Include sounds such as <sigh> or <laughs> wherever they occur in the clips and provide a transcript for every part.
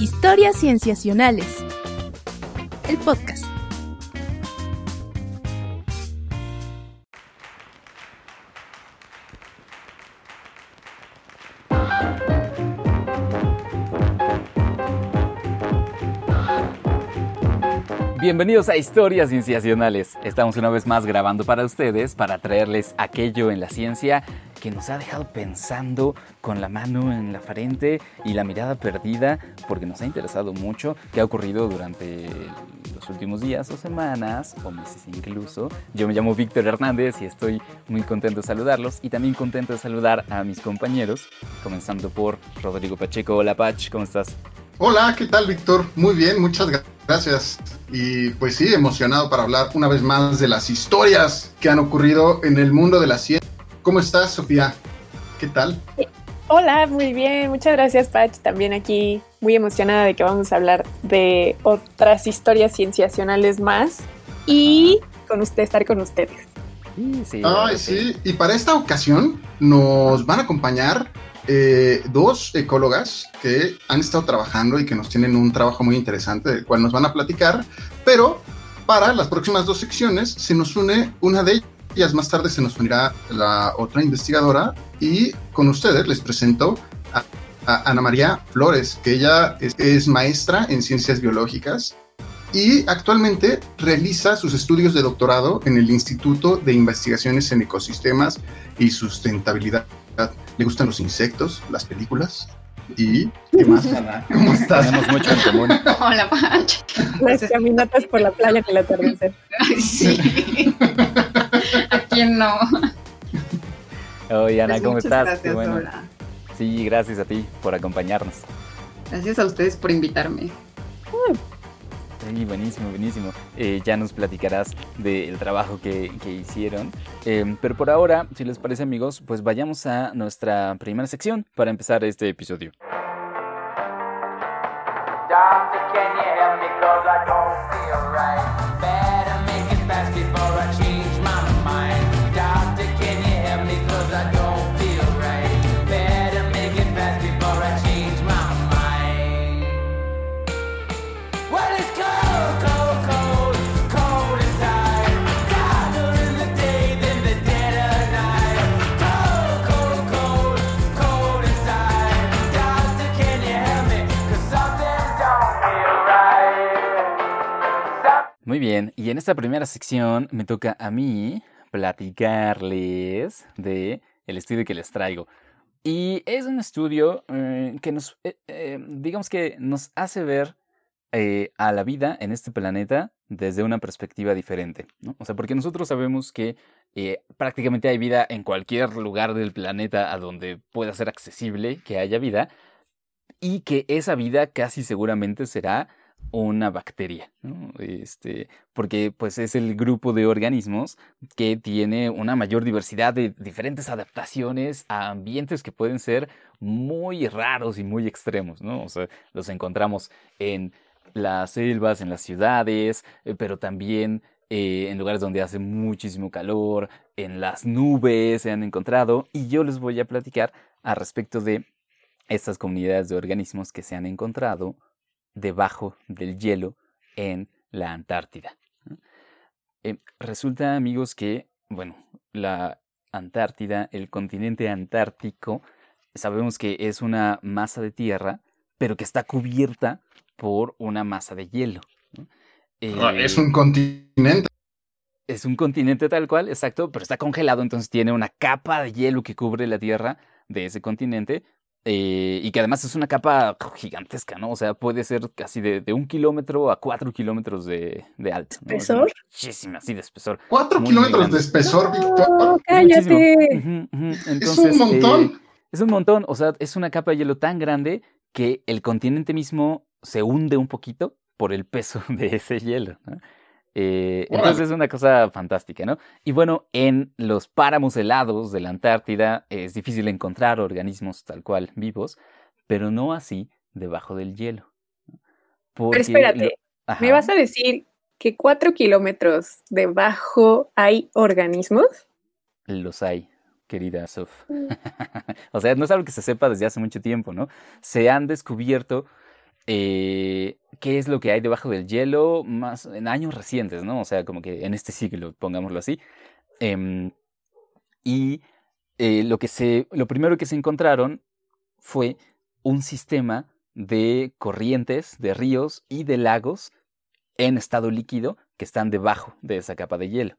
Historias Cienciacionales. El podcast. Bienvenidos a Historias Cienciacionales. Estamos una vez más grabando para ustedes para traerles aquello en la ciencia que nos ha dejado pensando con la mano en la frente y la mirada perdida porque nos ha interesado mucho qué ha ocurrido durante los últimos días o semanas o meses incluso. Yo me llamo Víctor Hernández y estoy muy contento de saludarlos y también contento de saludar a mis compañeros, comenzando por Rodrigo Pacheco. Hola Pach, ¿cómo estás? Hola, ¿qué tal Víctor? Muy bien, muchas gracias. Y pues sí, emocionado para hablar una vez más de las historias que han ocurrido en el mundo de la ciencia. ¿Cómo estás, Sofía? ¿Qué tal? Hola, muy bien. Muchas gracias, Pach. También aquí muy emocionada de que vamos a hablar de otras historias cienciacionales más y con usted estar con ustedes. Sí, sí. Ay, sí. Y para esta ocasión nos van a acompañar eh, dos ecólogas que han estado trabajando y que nos tienen un trabajo muy interesante del cual nos van a platicar, pero para las próximas dos secciones se nos une una de ellas, más tarde se nos unirá la otra investigadora y con ustedes les presento a, Ana María Flores, que ella es maestra en ciencias biológicas y actualmente realiza sus estudios de doctorado en el Instituto de Investigaciones en Ecosistemas y Sustentabilidad le gustan los insectos, las películas. ¿Y qué más, Ana? ¿Cómo estás? Tenemos mucho en común. <laughs> Hola, Pancho. Las caminatas por la playa que la atardecer. Ay, sí. ¿A quién no? Oye, Ana, Pues ¿cómo estás? Gracias, bueno. hola. Sí, gracias a ti por acompañarnos. Gracias a ustedes por invitarme. Sí, buenísimo, buenísimo. Eh, ya nos platicarás del trabajo que, que hicieron. Eh, pero por ahora, si les parece amigos, pues vayamos a nuestra primera sección para empezar este episodio. Y en esta primera sección me toca a mí platicarles de el estudio que les traigo. Y es un estudio eh, que nos, eh, eh, digamos que nos hace ver a la vida en este planeta desde una perspectiva diferente. O sea, porque nosotros sabemos que prácticamente hay vida en cualquier lugar del planeta a donde pueda ser accesible que haya vida y que esa vida casi seguramente será una bacteria, ¿no? Este, porque pues es el grupo de organismos que tiene una mayor diversidad de diferentes adaptaciones a ambientes que pueden ser muy raros y muy extremos, ¿no? O sea, los encontramos en las selvas, en las ciudades, eh, pero también eh, en lugares donde hace muchísimo calor, en las nubes se han encontrado, y yo les voy a platicar al respecto de estas comunidades de organismos que se han encontrado debajo del hielo en la Antártida. Eh, resulta, amigos, que, bueno, la Antártida, el continente antártico, sabemos que es una masa de tierra, pero que está cubierta por una masa de hielo. Ah, Eh, Es un continente. es un continente tal cual, exacto, pero está congelado, entonces tiene una capa de hielo que cubre la Tierra de ese continente. Eh, y que además es una capa gigantesca, ¿no? O sea, puede ser casi de, de un kilómetro a cuatro kilómetros de, de alto. ¿no? ¿Espesor? Muchísima, sí, de espesor. Cuatro Muy, kilómetros de espesor, Víctor. No, Es cállate. ujú. Es Entonces, un montón. eh, es un montón, o sea, es una capa de hielo tan grande que el continente mismo se hunde un poquito por el peso <laughs> de ese hielo. ¿no? Eh, entonces es una cosa fantástica, ¿no? Y bueno, en los páramos helados de la Antártida es difícil encontrar organismos tal cual vivos, pero no así debajo del hielo. Porque espérate, lo- ¿Me vas a decir que cuatro kilómetros debajo hay organismos? Los hay, querida Sof. <laughs> o sea, no es algo que se sepa desde hace mucho tiempo, ¿no? Se han descubierto eh, qué es lo que hay debajo del hielo más en años recientes, ¿no? O sea, como que en este siglo, pongámoslo así. Em, y eh, lo, que se, lo primero que se encontraron fue un sistema de corrientes, de ríos y de lagos en estado líquido que están debajo de esa capa de hielo.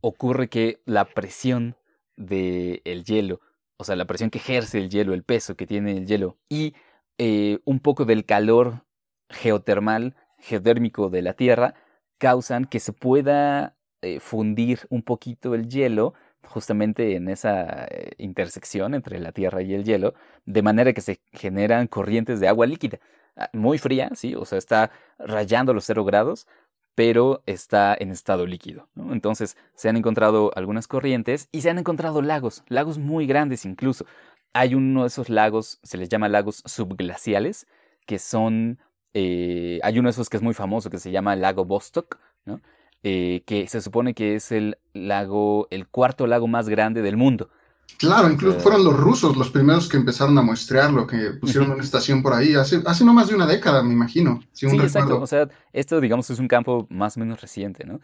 Ocurre que la presión del hielo, o sea, la presión que ejerce el hielo, el peso que tiene el hielo y eh, un poco del calor geotermal, geotérmico de la Tierra, causan que se pueda eh, fundir un poquito el hielo justamente en esa eh, intersección entre la Tierra y el hielo, de manera que se generan corrientes de agua líquida, ah, muy fría, sí, o sea, está rayando los cero grados, pero está en estado líquido. Entonces se han encontrado algunas corrientes y se han encontrado lagos, lagos muy grandes incluso. Hay uno de esos lagos, se les llama lagos subglaciales, que son, eh, hay uno de esos que es muy famoso, que se llama lago Vostok, ¿no? Eh, que se supone que es el lago, el cuarto lago más grande del mundo. Claro, incluso fueron los rusos los primeros que empezaron a muestrearlo, que pusieron una estación por ahí, hace, hace no más de una década, me imagino. Si Sí, un exacto. recuerdo. O sea, esto, digamos, es un campo más o menos reciente, ¿no?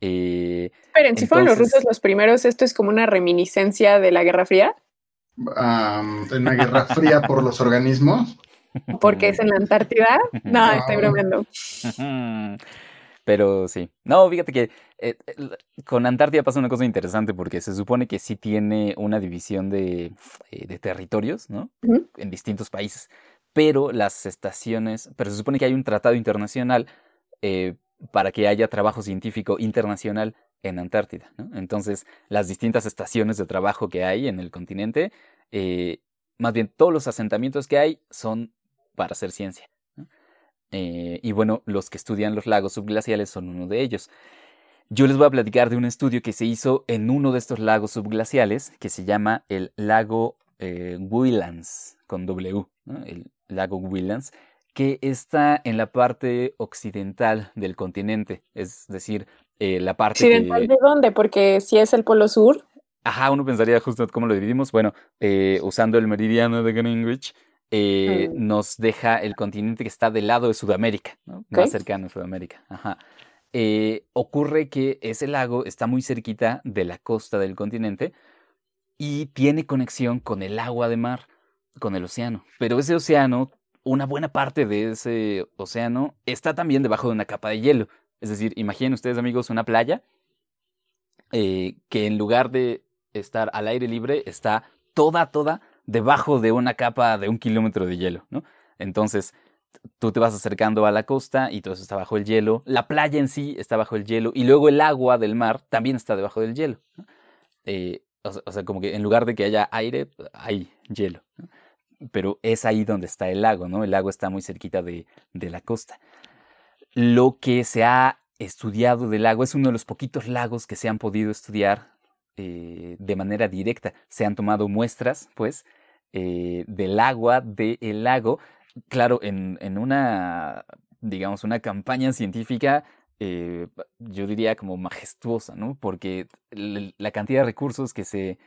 Eh, Esperen, si fueron los rusos los primeros, esto es como una reminiscencia de la Guerra Fría, Am, en una guerra fría por los organismos. Porque es en la Antártida. No, estoy bromeando. <laughs> Pero sí. No, fíjate que eh, el- con Antártida pasa una cosa interesante porque se supone que sí tiene una división de, eh, de territorios, ¿no? En distintos países. Pero las estaciones, pero se supone que hay un tratado internacional eh, para que haya trabajo científico internacional en Antártida, ¿no? Entonces, las distintas estaciones de trabajo que hay en el continente, eh, más bien todos los asentamientos que hay son para hacer ciencia. ¿no? Eh, y bueno, los que estudian los lagos subglaciales son uno de ellos. Yo les voy a platicar de un estudio que se hizo en uno de estos lagos subglaciales que se llama el lago eh, con W, ¿no? el lago Williams, que está en la parte occidental del continente, es decir, eh, la parte ¿Occidental que... de dónde? Porque si es el Polo Sur, Ajá, uno pensaría justo cómo lo dividimos. Bueno, eh, usando el meridiano de Greenwich, eh, Mm. nos deja el continente que está del lado de Sudamérica, más cercano a Sudamérica. Ajá. Eh, ocurre que ese lago está muy cerquita de la costa del continente y tiene conexión con el agua de mar, con el océano. Pero ese océano, una buena parte de ese océano está también debajo de una capa de hielo. Es decir, imaginen ustedes amigos una playa eh, que en lugar de estar al aire libre está toda, toda debajo de una capa de un kilómetro de hielo, ¿no? Entonces, tú te vas acercando a la costa y todo eso está bajo el hielo, la playa en sí está bajo el hielo y luego el agua del mar también está debajo del hielo. Eh, o, sea, como que en lugar de que haya aire, hay hielo. Pero es ahí donde está el lago, ¿no? El lago está muy cerquita de, de la costa. Lo que se ha estudiado del lago es uno de los poquitos lagos que se han podido estudiar eh, de manera directa. Se han tomado muestras, pues, eh, del agua del lago. Claro, en, en una, digamos, una campaña científica, eh, yo diría como majestuosa, ¿no? Porque la cantidad de recursos que se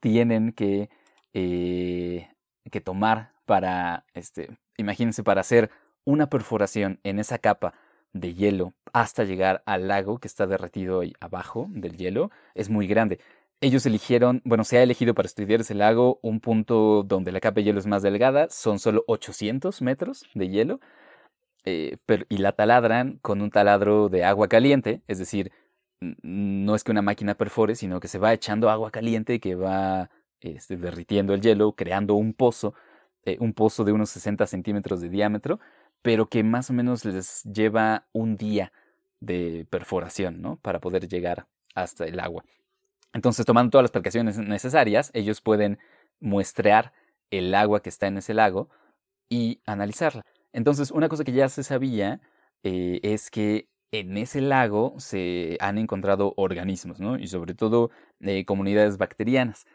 tienen que, que tomar para, este, imagínense, para hacer una perforación en esa capa de hielo hasta llegar al lago que está derretido ahí abajo del hielo es muy grande. Ellos eligieron, bueno, se ha elegido para estudiar ese lago un punto donde la capa de hielo es más delgada, son solo 800 metros de hielo, eh, pero- y la taladran con un taladro de agua caliente, es decir, no es que una máquina perfore, sino que se va echando agua caliente que va este, derritiendo el hielo, creando un pozo, eh, un pozo de unos 60 centímetros de diámetro, pero que más o menos les lleva un día de perforación, ¿no? Para poder llegar hasta el agua. Entonces, tomando todas las precauciones necesarias, ellos pueden muestrear el agua que está en ese lago y analizarla. Entonces, una cosa que ya se sabía eh, es que en ese lago se han encontrado organismos, ¿no? Y sobre todo eh, comunidades bacterianas,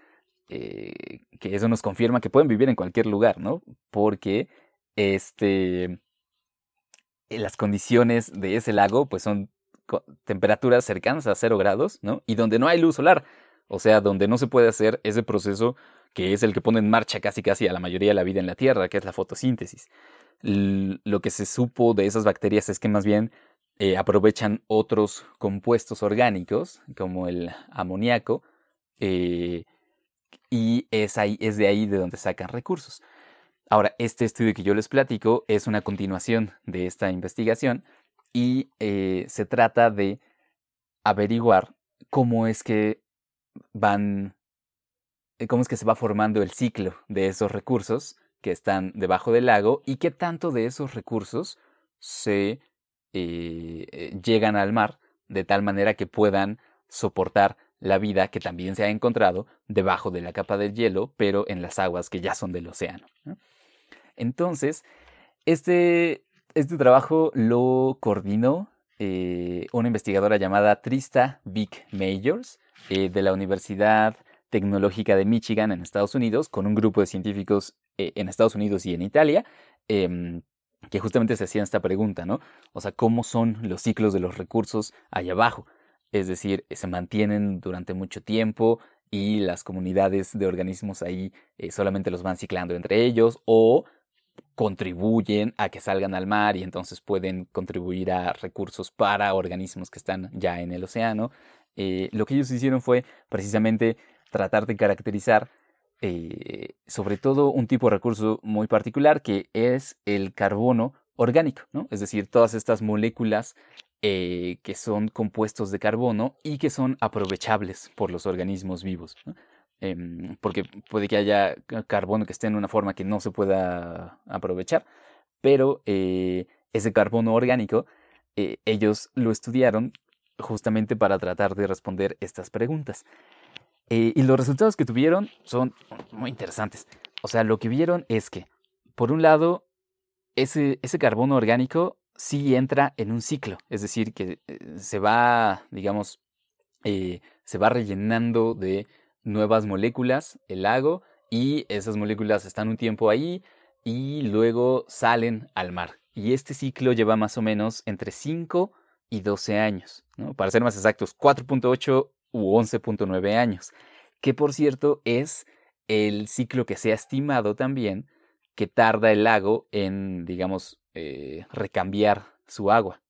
eh, que eso nos confirma que pueden vivir en cualquier lugar, ¿no? Porque este, las condiciones de ese lago, pues son temperaturas cercanas a cero grados, ¿no? Y donde no hay luz solar, o sea, donde no se puede hacer ese proceso que es el que pone en marcha casi casi a la mayoría de la vida en la Tierra, que es la fotosíntesis. lo que se supo de esas bacterias es que más bien eh, aprovechan otros compuestos orgánicos, como el amoníaco, eh, y es, ahí, es de ahí de donde sacan recursos. Ahora, este estudio que yo les platico es una continuación de esta investigación y eh, se trata de averiguar cómo es que van, eh, cómo es que se va formando el ciclo de esos recursos que están debajo del lago y qué tanto de esos recursos se eh, llegan al mar de tal manera que puedan soportar la vida que también se ha encontrado debajo de la capa del hielo, pero en las aguas que ya son del océano. ¿no? Entonces, este, este trabajo lo coordinó eh, una investigadora llamada Trista Vic Majors eh, de la Universidad Tecnológica de Michigan en Estados Unidos, con un grupo de científicos eh, en Estados Unidos y en Italia, em, que justamente se hacían esta pregunta, ¿no? O sea, ¿cómo son los ciclos de los recursos allá abajo? Es decir, se mantienen durante mucho tiempo y las comunidades de organismos ahí solamente los van ciclando entre ellos o contribuyen a que salgan al mar y entonces pueden contribuir a recursos para organismos que están ya en el océano. Eh, lo que ellos hicieron fue precisamente tratar de caracterizar eh, sobre todo un tipo de recurso muy particular que es el carbono orgánico, ¿no? Es decir, todas estas moléculas eh, que son compuestos de carbono y que son aprovechables por los organismos vivos. Em, porque puede que haya ca- carbono que esté en una forma que no se pueda aprovechar, pero eh, ese carbono orgánico eh, ellos lo estudiaron justamente para tratar de responder estas preguntas. Eh, y los resultados que tuvieron son muy interesantes. O sea, lo que vieron es que, por un lado, ese, ese carbono orgánico sí entra en un ciclo, es decir, que se va, digamos, se va rellenando de nuevas moléculas el lago y esas moléculas están un tiempo ahí y luego salen al mar. Y este ciclo lleva más o menos entre 5 y 12 años, para ser más exactos, 4.8 u 11.9 años, que por cierto es el ciclo que se ha estimado también que tarda el lago en, digamos, eh, recambiar su agua.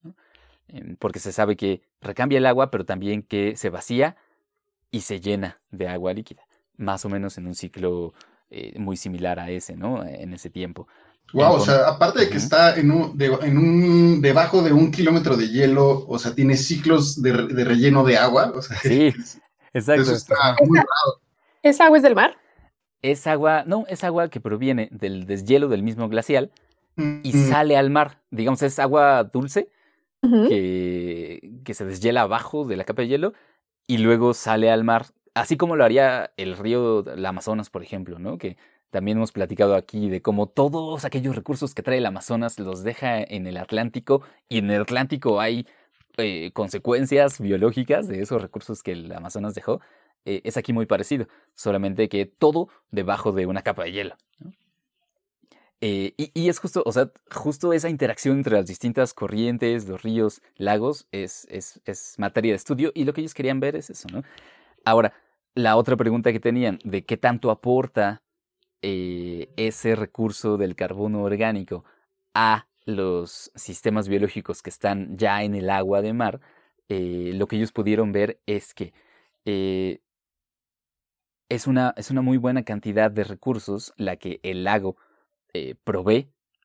Em, porque se sabe que recambia el agua, pero también que se vacía y se llena de agua líquida, más o menos en un ciclo eh, muy similar a ese, ¿no? En ese tiempo. Wow, o sea, aparte de que está en un, de- en un, debajo de un kilómetro de hielo, o sea, tiene ciclos de, re- de relleno de agua, o sea, <laughs> Sí, exacto. eso está muy raro. ¿Esa agua es del mar? Es agua, no, es agua que proviene del deshielo del mismo glacial y Mm, sale al mar. Digamos, es agua dulce que, que se deshiela abajo de la capa de hielo y luego sale al mar, así como lo haría el río del Amazonas, por ejemplo, ¿no? Que también hemos platicado aquí de cómo todos aquellos recursos que trae el Amazonas los deja en el Atlántico y en el Atlántico hay eh, consecuencias biológicas de esos recursos que el Amazonas dejó. Eh, es aquí muy parecido, solamente que todo debajo de una capa de hielo. Eh, y, es justo, o sea, justo esa interacción entre las distintas corrientes, los ríos, lagos, es, es, es materia de estudio y lo que ellos querían ver es eso, ¿no? Ahora, la otra pregunta que tenían, de qué tanto aporta eh, ese recurso del carbono orgánico a los sistemas biológicos que están ya en el agua de mar, eh, lo que ellos pudieron ver es que es, una, es una muy buena cantidad de recursos la que el lago eh,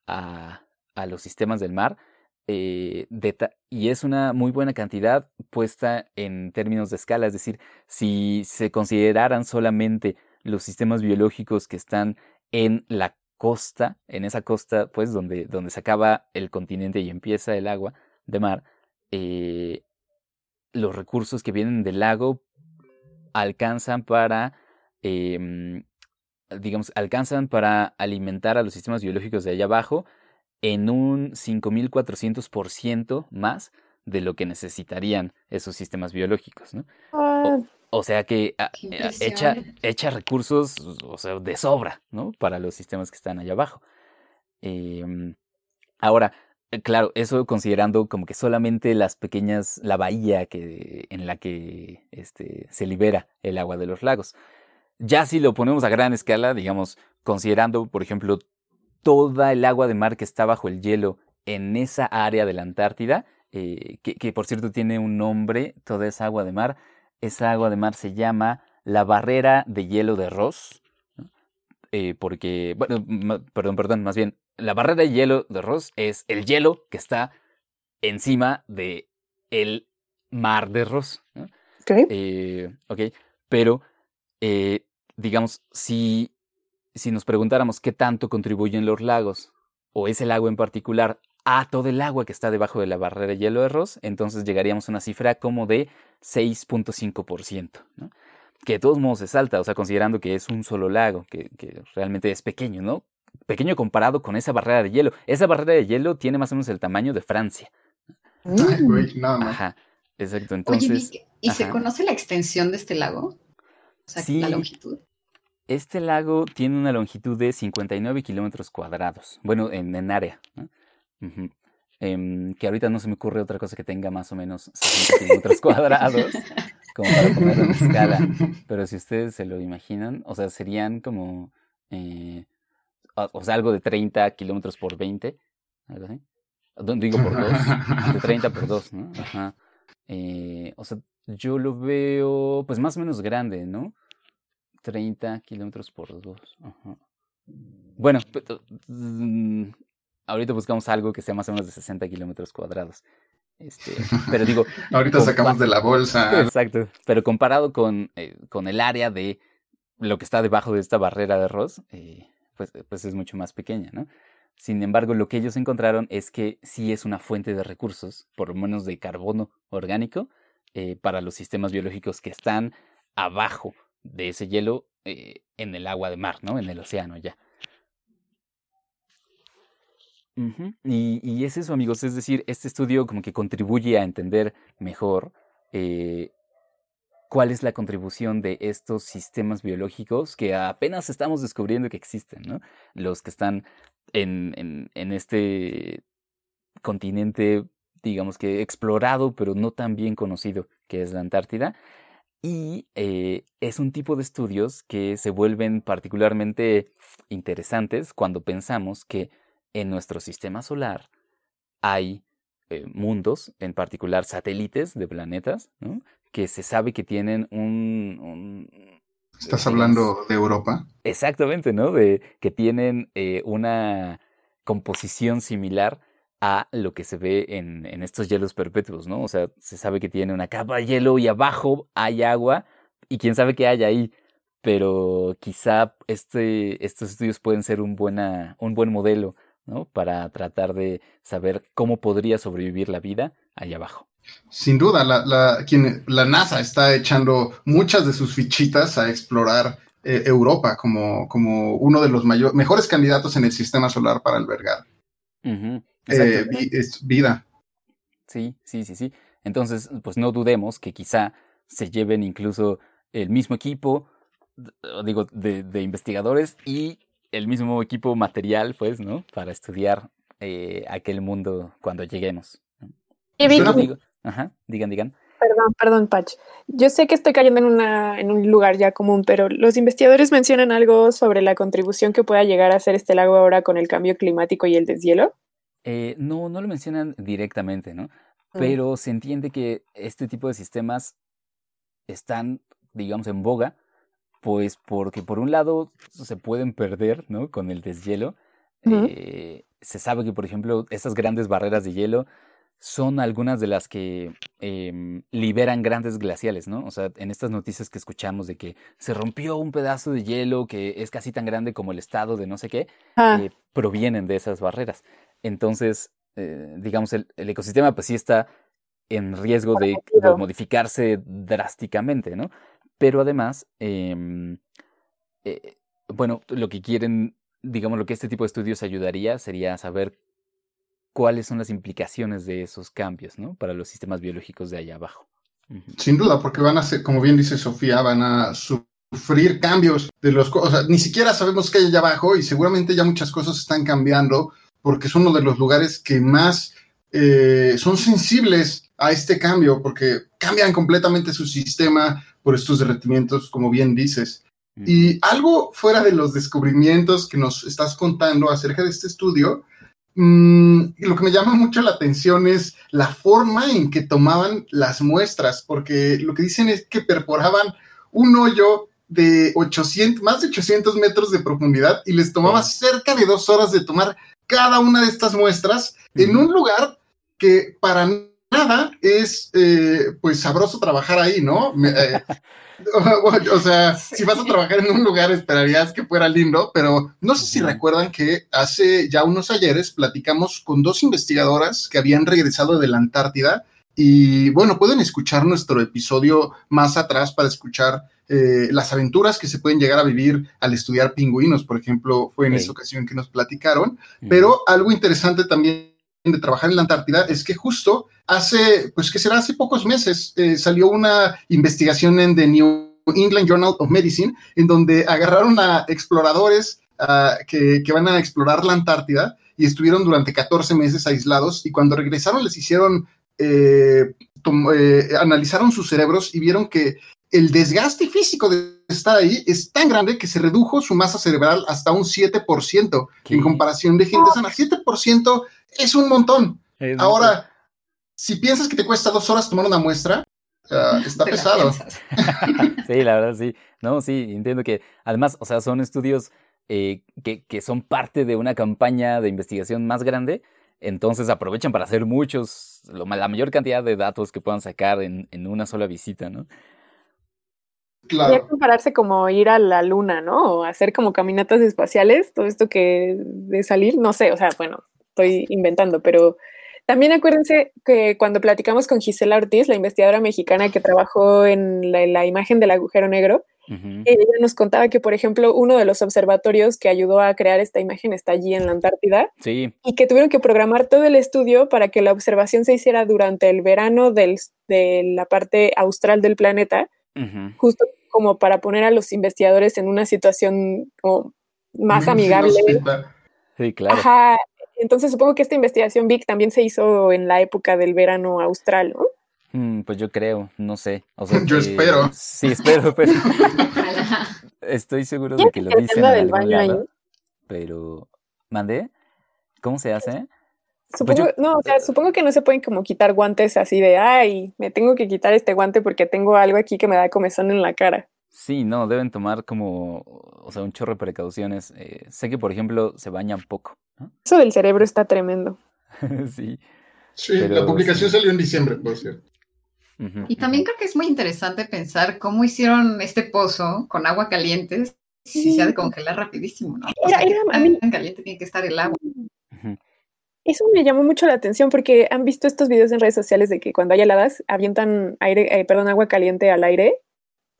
a, a los sistemas del mar eh, y es una muy buena cantidad puesta en términos de escala, es decir, si se consideraran solamente los sistemas biológicos que están en la costa, en esa costa, pues donde, donde se acaba el continente y empieza el agua de mar, eh, los recursos que vienen del lago alcanzan para, em, digamos, alcanzan para alimentar a los sistemas biológicos de allá abajo en un 5400% más de lo que necesitarían esos sistemas biológicos, ¿no? Ah, O sea que ah, eh, echa, echa recursos, o sea, de sobra, ¿no? Para los sistemas que están allá abajo. Em, ahora, eh, claro, eso considerando como que solamente las pequeñas, la bahía que, en la que este, se libera el agua de los lagos. Ya si lo ponemos a gran escala, digamos, considerando, por ejemplo, toda el agua de mar que está bajo el hielo en esa área de la Antártida, eh, que, que por cierto tiene un nombre, toda esa agua de mar, esa agua de mar se llama la barrera de hielo de Ross, ¿no? Eh, porque, bueno, perdón, perdón, más bien, la barrera de hielo de Ross es el hielo que está encima de el mar de Ross. ¿no? Ok. Eh, ok, pero eh, digamos, si, si nos preguntáramos qué tanto contribuyen los lagos, o ese lago en particular, a todo el agua que está debajo de la barrera de hielo de Ross, entonces llegaríamos a una cifra como de 6.5%, ¿no? Que de todos modos es alta, o sea, considerando que es un solo lago, que, que realmente es pequeño, ¿no? Pequeño comparado con esa barrera de hielo. Esa barrera de hielo tiene más o menos el tamaño de Francia. Ay, güey, nada más. Ajá, exacto. Oye, Entonces, Vic, ¿y se conoce la extensión de este lago? O sea, Sí. la longitud. Este lago tiene una longitud de 59 kilómetros cuadrados. Bueno, en, en área. ¿no? Ujú. Em, que ahorita no se me ocurre otra cosa que tenga más o menos 60 kilómetros cuadrados, <laughs> como para ponerlo en escala. Pero si ustedes se lo imaginan, o sea, serían como, eh, o, sea, algo de 30 kilómetros por 20, algo así. Digo por 2, <laughs> de 30 por 2, ¿no? Ajá. Eh, o sea, yo lo veo, pues más o menos grande, ¿no? 30 kilómetros por 2. Bueno, pe- to- mm, ahorita buscamos algo que sea más o menos de 60 kilómetros cuadrados. Este, pero digo, <laughs> Ahorita sacamos de la bolsa. Exacto. Pero comparado con, eh, con el área de lo que está debajo de esta barrera de Ross, eh, pues, pues es mucho más pequeña, ¿no? Sin embargo, lo que ellos encontraron es que sí es una fuente de recursos, por lo menos de carbono orgánico, eh, para los sistemas biológicos que están abajo de ese hielo eh, en el agua de mar, ¿no? En el océano ya. Y es eso, amigos. Es decir, este estudio como que contribuye a entender mejor eh, cuál es la contribución de estos sistemas biológicos que apenas estamos descubriendo que existen, ¿no? Los que están en, este continente, digamos que explorado, pero no tan bien conocido, que es la Antártida. Y eh, es un tipo de estudios que se vuelven particularmente interesantes cuando pensamos que en nuestro sistema solar hay eh, mundos, en particular satélites de planetas, ¿no? Que se sabe que tienen un... un- Estás digamos, hablando de Europa. Exactamente, ¿no? De que tienen eh, una composición similar a lo que se ve en, en estos hielos perpetuos, ¿no? O sea, se sabe que tiene una capa de hielo y abajo hay agua y quién sabe qué hay ahí, pero quizá este, estos estudios pueden ser un, buena, un buen modelo, ¿no? Para tratar de saber cómo podría sobrevivir la vida ahí abajo. Sin duda, la, la, quien, la NASA está echando muchas de sus fichitas a explorar eh, Europa como, como uno de los mayor, mejores candidatos en el sistema solar para albergar eh, exacto. vi- es vida. Sí, sí, sí, sí. Entonces, pues no dudemos que quizá se lleven incluso el mismo equipo, digo, de, de investigadores y el mismo equipo material, pues, ¿no? Para estudiar eh, aquel mundo cuando lleguemos. Suena- Digo- Ajá, digan, digan. Perdón, perdón, Patch. Yo sé que estoy cayendo en, una, en un lugar ya común, pero los investigadores mencionan algo sobre la contribución que pueda llegar a hacer este lago ahora con el cambio climático y el deshielo. Eh, no, no lo mencionan directamente, ¿no? Mm. Pero se entiende que este tipo de sistemas están, digamos, en boga, pues porque por un lado se pueden perder, ¿no? Con el deshielo. Eh, se sabe que, por ejemplo, estas grandes barreras de hielo son algunas de las que em, liberan grandes glaciales, ¿no? O sea, en estas noticias que escuchamos de que se rompió un pedazo de hielo que es casi tan grande como el estado de no sé qué, Ah, eh, provienen de esas barreras. Entonces, eh, digamos, el, el ecosistema pues sí está en riesgo de, modificarse drásticamente, ¿no? Pero además, em, eh, bueno, lo que quieren, digamos, lo que este tipo de estudios ayudaría sería saber cuáles son las implicaciones de esos cambios, ¿no? Para los sistemas biológicos de allá abajo. Sin duda, porque van a ser, como bien dice Sofía, van a sufrir cambios de los, o sea, ni siquiera sabemos qué hay allá abajo y seguramente ya muchas cosas están cambiando porque es uno de los lugares que más eh, son sensibles a este cambio porque cambian completamente su sistema por estos derretimientos, como bien dices. Y algo fuera de los descubrimientos que nos estás contando acerca de este estudio, mm, lo que me llama mucho la atención es la forma en que tomaban las muestras, porque lo que dicen es que perforaban un hoyo de 800, más de 800 metros de profundidad y les tomaba cerca de dos horas de tomar cada una de estas muestras en un lugar que para nada es eh, pues sabroso trabajar ahí, ¿no? Me- eh, <laughs> <laughs> o, sea, si vas a trabajar en un lugar esperarías que fuera lindo, pero no sé si recuerdan que hace ya unos ayeres platicamos con dos investigadoras que habían regresado de la Antártida y bueno, pueden escuchar nuestro episodio más atrás para escuchar eh, las aventuras que se pueden llegar a vivir al estudiar pingüinos, por ejemplo, fue en esa ocasión que nos platicaron. Pero algo interesante también de trabajar en la Antártida es que justo hace, pues que será hace pocos meses, eh, salió una investigación en The New England Journal of Medicine, en donde agarraron a exploradores ah, que, que van a explorar la Antártida y estuvieron durante 14 meses aislados y cuando regresaron les hicieron, eh, eh, analizaron sus cerebros y vieron que el desgaste físico de estar ahí es tan grande que se redujo su masa cerebral hasta un 7% ¿Qué? en comparación de gente sana. 7% es un montón. Es- Ahora, si piensas que te cuesta dos horas tomar una muestra, ah, está pesado. <laughs> Sí, la verdad, sí. No, sí, entiendo que además, o sea, son estudios eh, que, que son parte de una campaña de investigación más grande, entonces aprovechan para hacer muchos, lo la mayor cantidad de datos que puedan sacar en, en una sola visita, ¿no? Podría Claro. compararse como ir a la luna, ¿no? O hacer como caminatas espaciales, todo esto que de salir, no sé, o sea, bueno, estoy inventando, pero también acuérdense que cuando platicamos con Gisela Ortiz, la investigadora mexicana que trabajó en la, la imagen del agujero negro, ella nos contaba que, por ejemplo, uno de los observatorios que ayudó a crear esta imagen está allí en la Antártida Sí, y que tuvieron que programar todo el estudio para que la observación se hiciera durante el verano del- de la parte austral del planeta ujú. justo como para poner a los investigadores en una situación como más Menos amigable. sí, claro. Ajá. Entonces supongo que esta investigación Vic también se hizo en la época del verano austral, ¿no? Mm, pues yo creo, no sé. O <laughs> sea, Yo espero. Sí, espero, pero <laughs> estoy seguro ¿Quién de que lo dicen en del algún baño ahí? lado, pero... ¿Mandé? ¿Cómo se hace? Supongo, Pues yo- no, o sea, supongo que no se pueden como quitar guantes así de, ay, me tengo que quitar este guante porque tengo algo aquí que me da comezón en la cara. Sí, no, deben tomar como, o sea, un chorro de precauciones. Eh, sé que, por ejemplo, se bañan poco, ¿no? Eso del cerebro está tremendo. <laughs> Sí. Sí, Pero la publicación sí. salió en diciembre, por cierto. Y también creo que es muy interesante pensar cómo hicieron este pozo con agua caliente si se ha de congelar rapidísimo, ¿no? O sea, ¿qué era- a mí- tan caliente tiene que estar el agua. Eso me llamó mucho la atención porque han visto estos videos en redes sociales de que cuando hay heladas avientan aire, eh, perdón, agua caliente al aire.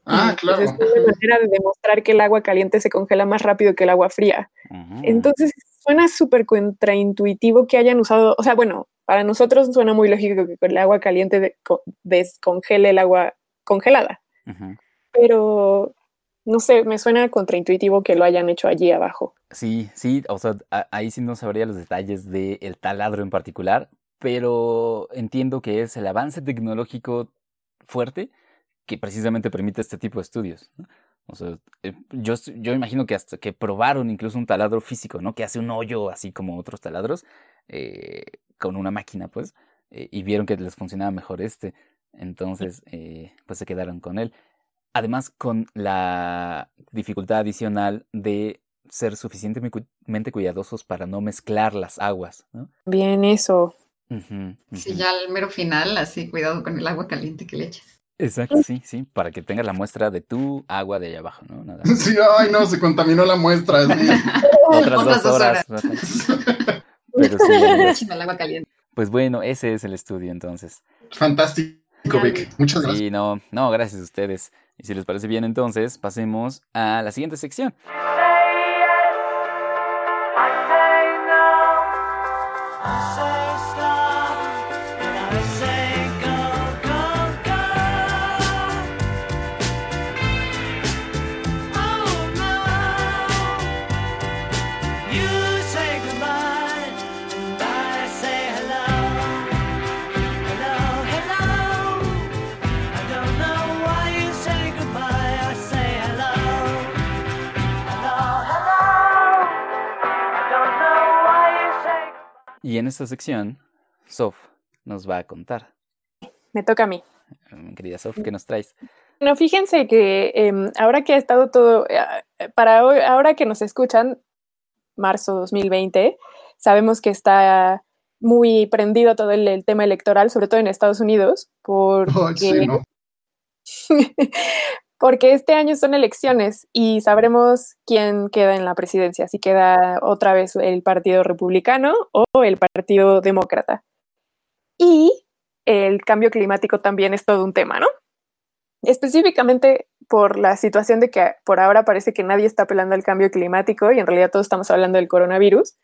Ah, pues, claro. es una manera de demostrar que el agua caliente se congela más rápido que el agua fría. Entonces suena súper contraintuitivo que hayan usado, o sea, bueno, para nosotros suena muy lógico que el agua caliente de- co- descongele el agua congelada, pero no sé, me suena contraintuitivo que lo hayan hecho allí abajo. Sí, sí, o sea, a- ahí sí no sabría los detalles del taladro en particular, pero entiendo que es el avance tecnológico fuerte que precisamente permite este tipo de estudios. ¿no? O sea, eh, yo, yo imagino que hasta que probaron incluso un taladro físico, ¿no? Que hace un hoyo así como otros taladros, eh, con una máquina, pues, eh, y vieron que les funcionaba mejor este. Entonces, eh, pues se quedaron con él. Además, con la dificultad adicional de ser suficientemente cuidadosos para no mezclar las aguas, ¿no? Bien, eso. Sí, ya al mero final, así, cuidado con el agua caliente que le echas. Exacto, sí, sí, para que tengas la muestra de tu agua de allá abajo, ¿no? Nada <laughs> más. Sí, ay, no, se contaminó la muestra. sí. <laughs> Otras dos dos horas. Pero sí, <laughs> el agua caliente. pues bueno, ese es el estudio entonces. Fantástico, Vic. Muchas gracias. Sí, no, no, gracias a ustedes. Y si les parece bien, entonces pasemos a la siguiente sección. Y en esta sección, Sof nos va a contar. Me toca a mí. Mi querida Sof, ¿qué nos traes? No, fíjense que em, ahora que ha estado todo, eh, para hoy- ahora que nos escuchan, marzo 2020, sabemos que está muy prendido todo el, el tema electoral, sobre todo en Estados Unidos, porque, <laughs> Ay, sí, ¿no? <laughs> porque este año son elecciones y sabremos quién queda en la presidencia, si queda otra vez el Partido Republicano o el Partido Demócrata. Y el cambio climático también es todo un tema, ¿no? Específicamente por la situación de que por ahora parece que nadie está apelando al cambio climático y en realidad todos estamos hablando del coronavirus,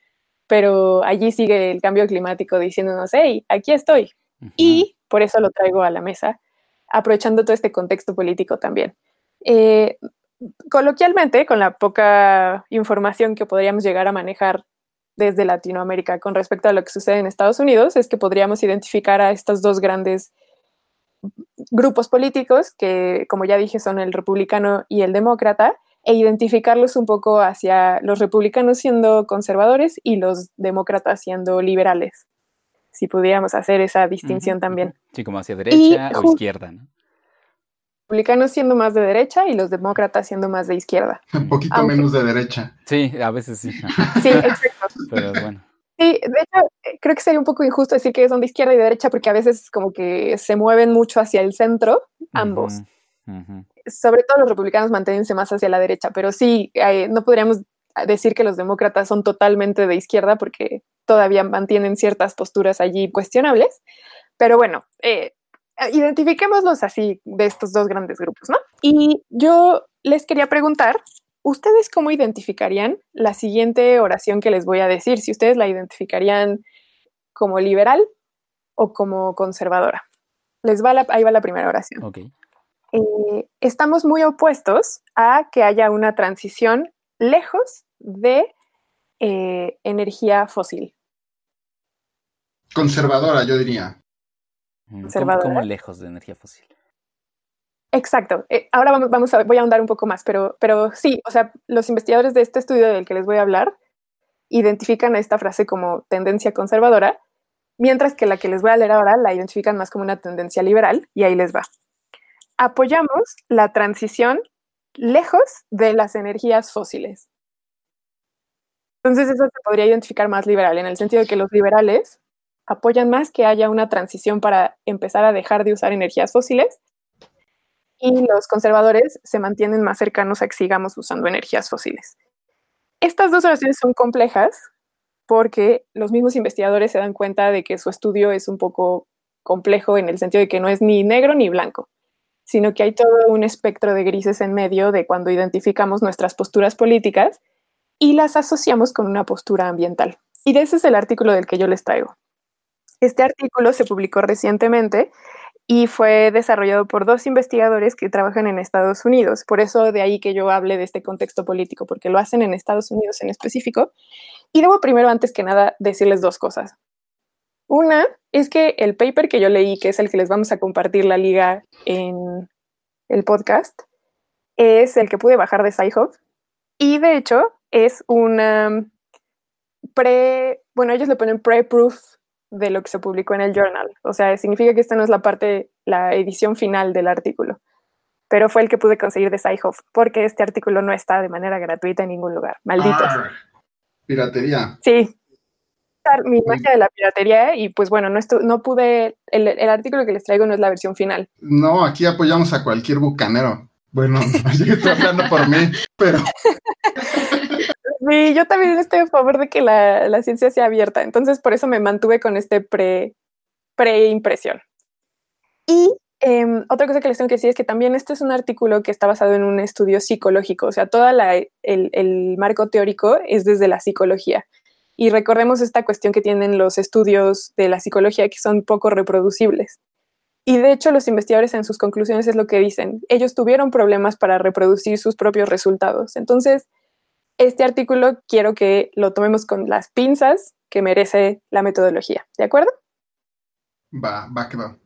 pero allí sigue el cambio climático diciéndonos, hey, aquí estoy, y por eso lo traigo a la mesa, aprovechando todo este contexto político también. Eh, coloquialmente, con la poca información que podríamos llegar a manejar desde Latinoamérica con respecto a lo que sucede en Estados Unidos, es que podríamos identificar a estos dos grandes grupos políticos, que como ya dije son el republicano y el demócrata, e identificarlos un poco hacia los republicanos siendo conservadores y los demócratas siendo liberales, si pudiéramos hacer esa distinción también. Sí, como hacia derecha o izquierda, ¿no? Republicanos siendo más de derecha y los demócratas siendo más de izquierda. <laughs> Un poquito Aunque- menos de derecha. Sí, a veces sí. <laughs> Sí, exacto. Pero bueno. Sí, de hecho, eh, creo que sería un poco injusto decir que son de izquierda y de derecha porque a veces como que se mueven mucho hacia el centro, ambos. Sobre todo los republicanos manténse más hacia la derecha, pero sí, eh, no podríamos decir que los demócratas son totalmente de izquierda porque todavía mantienen ciertas posturas allí cuestionables. Pero bueno, eh, identifiquémoslos así de estos dos grandes grupos, ¿no? Y yo les quería preguntar, ¿ustedes cómo identificarían la siguiente oración que les voy a decir? Si ustedes la identificarían como liberal o como conservadora. Les va la, ahí va la primera oración. Eh, estamos muy opuestos a que haya una transición lejos de eh, energía fósil. Conservadora, yo diría. Mm, ¿Cómo, Conservadora. cómo lejos de energía fósil? Exacto. Eh, ahora vamos, vamos a, voy a ahondar un poco más, pero, pero sí, o sea, los investigadores de este estudio del que les voy a hablar identifican esta frase como tendencia conservadora, mientras que la que les voy a leer ahora la identifican más como una tendencia liberal, y ahí les va. Apoyamos la transición lejos de las energías fósiles. Entonces eso se podría identificar más liberal, en el sentido de que los liberales apoyan más que haya una transición para empezar a dejar de usar energías fósiles y los conservadores se mantienen más cercanos a que sigamos usando energías fósiles. Estas dos oraciones son complejas porque los mismos investigadores se dan cuenta de que su estudio es un poco complejo en el sentido de que no es ni negro ni blanco, sino que hay todo un espectro de grises en medio de cuando identificamos nuestras posturas políticas y las asociamos con una postura ambiental. Y de ese es el artículo del que yo les traigo. Este artículo se publicó recientemente y fue desarrollado por dos investigadores que trabajan en Estados Unidos. Por eso de ahí que yo hable de este contexto político, porque lo hacen en Estados Unidos en específico. Y debo primero, antes que nada, decirles dos cosas. Una es que el paper que yo leí, que es el que les vamos a compartir la liga en el podcast, es el que pude bajar de SciHub. Y de hecho es una pre, bueno, ellos le ponen pre-proof de lo que se publicó en el journal. O sea, significa que esta no es la parte, la edición final del artículo, pero fue el que pude conseguir de SciHub, porque este artículo no está de manera gratuita en ningún lugar. Malditos. Arr, piratería. Sí. Mi magia de la piratería y pues bueno, no, no pude, el, el artículo que les traigo no es la versión final. No, aquí apoyamos a cualquier bucanero. Bueno, <laughs> yo estoy hablando por mí, pero <laughs> Sí, yo también estoy a favor de que la, la ciencia sea abierta, entonces por eso me mantuve con este pre, pre-impresión. Y em, otra cosa que les tengo que decir es que también este es un artículo que está basado en un estudio psicológico, o sea, todo el, el marco teórico es desde la psicología. Y recordemos esta cuestión que tienen los estudios de la psicología que son poco reproducibles. Y de hecho los investigadores en sus conclusiones es lo que dicen. Ellos tuvieron problemas para reproducir sus propios resultados. Entonces, este artículo quiero que lo tomemos con las pinzas que merece la metodología. ¿De acuerdo? va, va que va.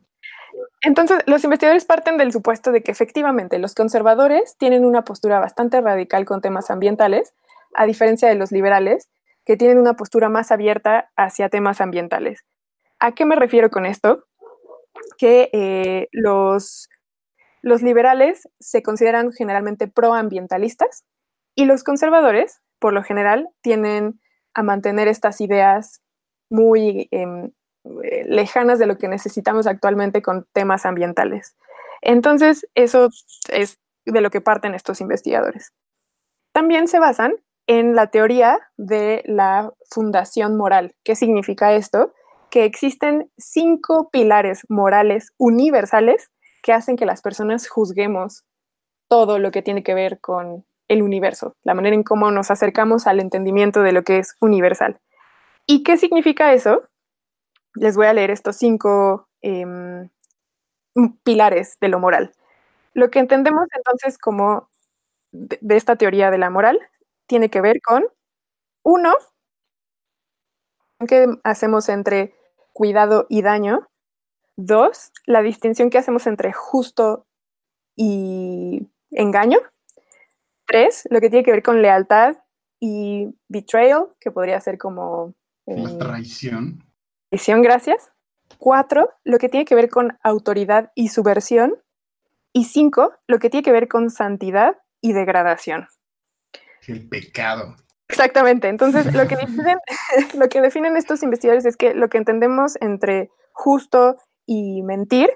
Entonces, los investigadores parten del supuesto de que efectivamente los conservadores tienen una postura bastante radical con temas ambientales, a diferencia de los liberales, que tienen una postura más abierta hacia temas ambientales. ¿A qué me refiero con esto? Que eh, los, los liberales se consideran generalmente proambientalistas y los conservadores, por lo general, tienen a mantener estas ideas muy em, lejanas de lo que necesitamos actualmente con temas ambientales. Entonces, eso es de lo que parten estos investigadores. También se basan en la teoría de la fundación moral. ¿Qué significa esto? Que existen cinco pilares morales universales que hacen que las personas juzguemos todo lo que tiene que ver con el universo, la manera en cómo nos acercamos al entendimiento de lo que es universal. ¿Y qué significa eso? Les voy a leer estos cinco em, pilares de lo moral. Lo que entendemos entonces como de, de esta teoría de la moral tiene que ver con, uno, que hacemos entre cuidado y daño. Dos, la distinción que hacemos entre justo y engaño. Tres, lo que tiene que ver con lealtad y betrayal, que podría ser como... La eh, traición. traición, gracias. Cuatro, lo que tiene que ver con autoridad y subversión. Y cinco, lo que tiene que ver con santidad y degradación. El pecado. Exactamente. Entonces, lo que, <laughs> definen, <laughs> lo que definen estos investigadores es que lo que entendemos entre justo y mentir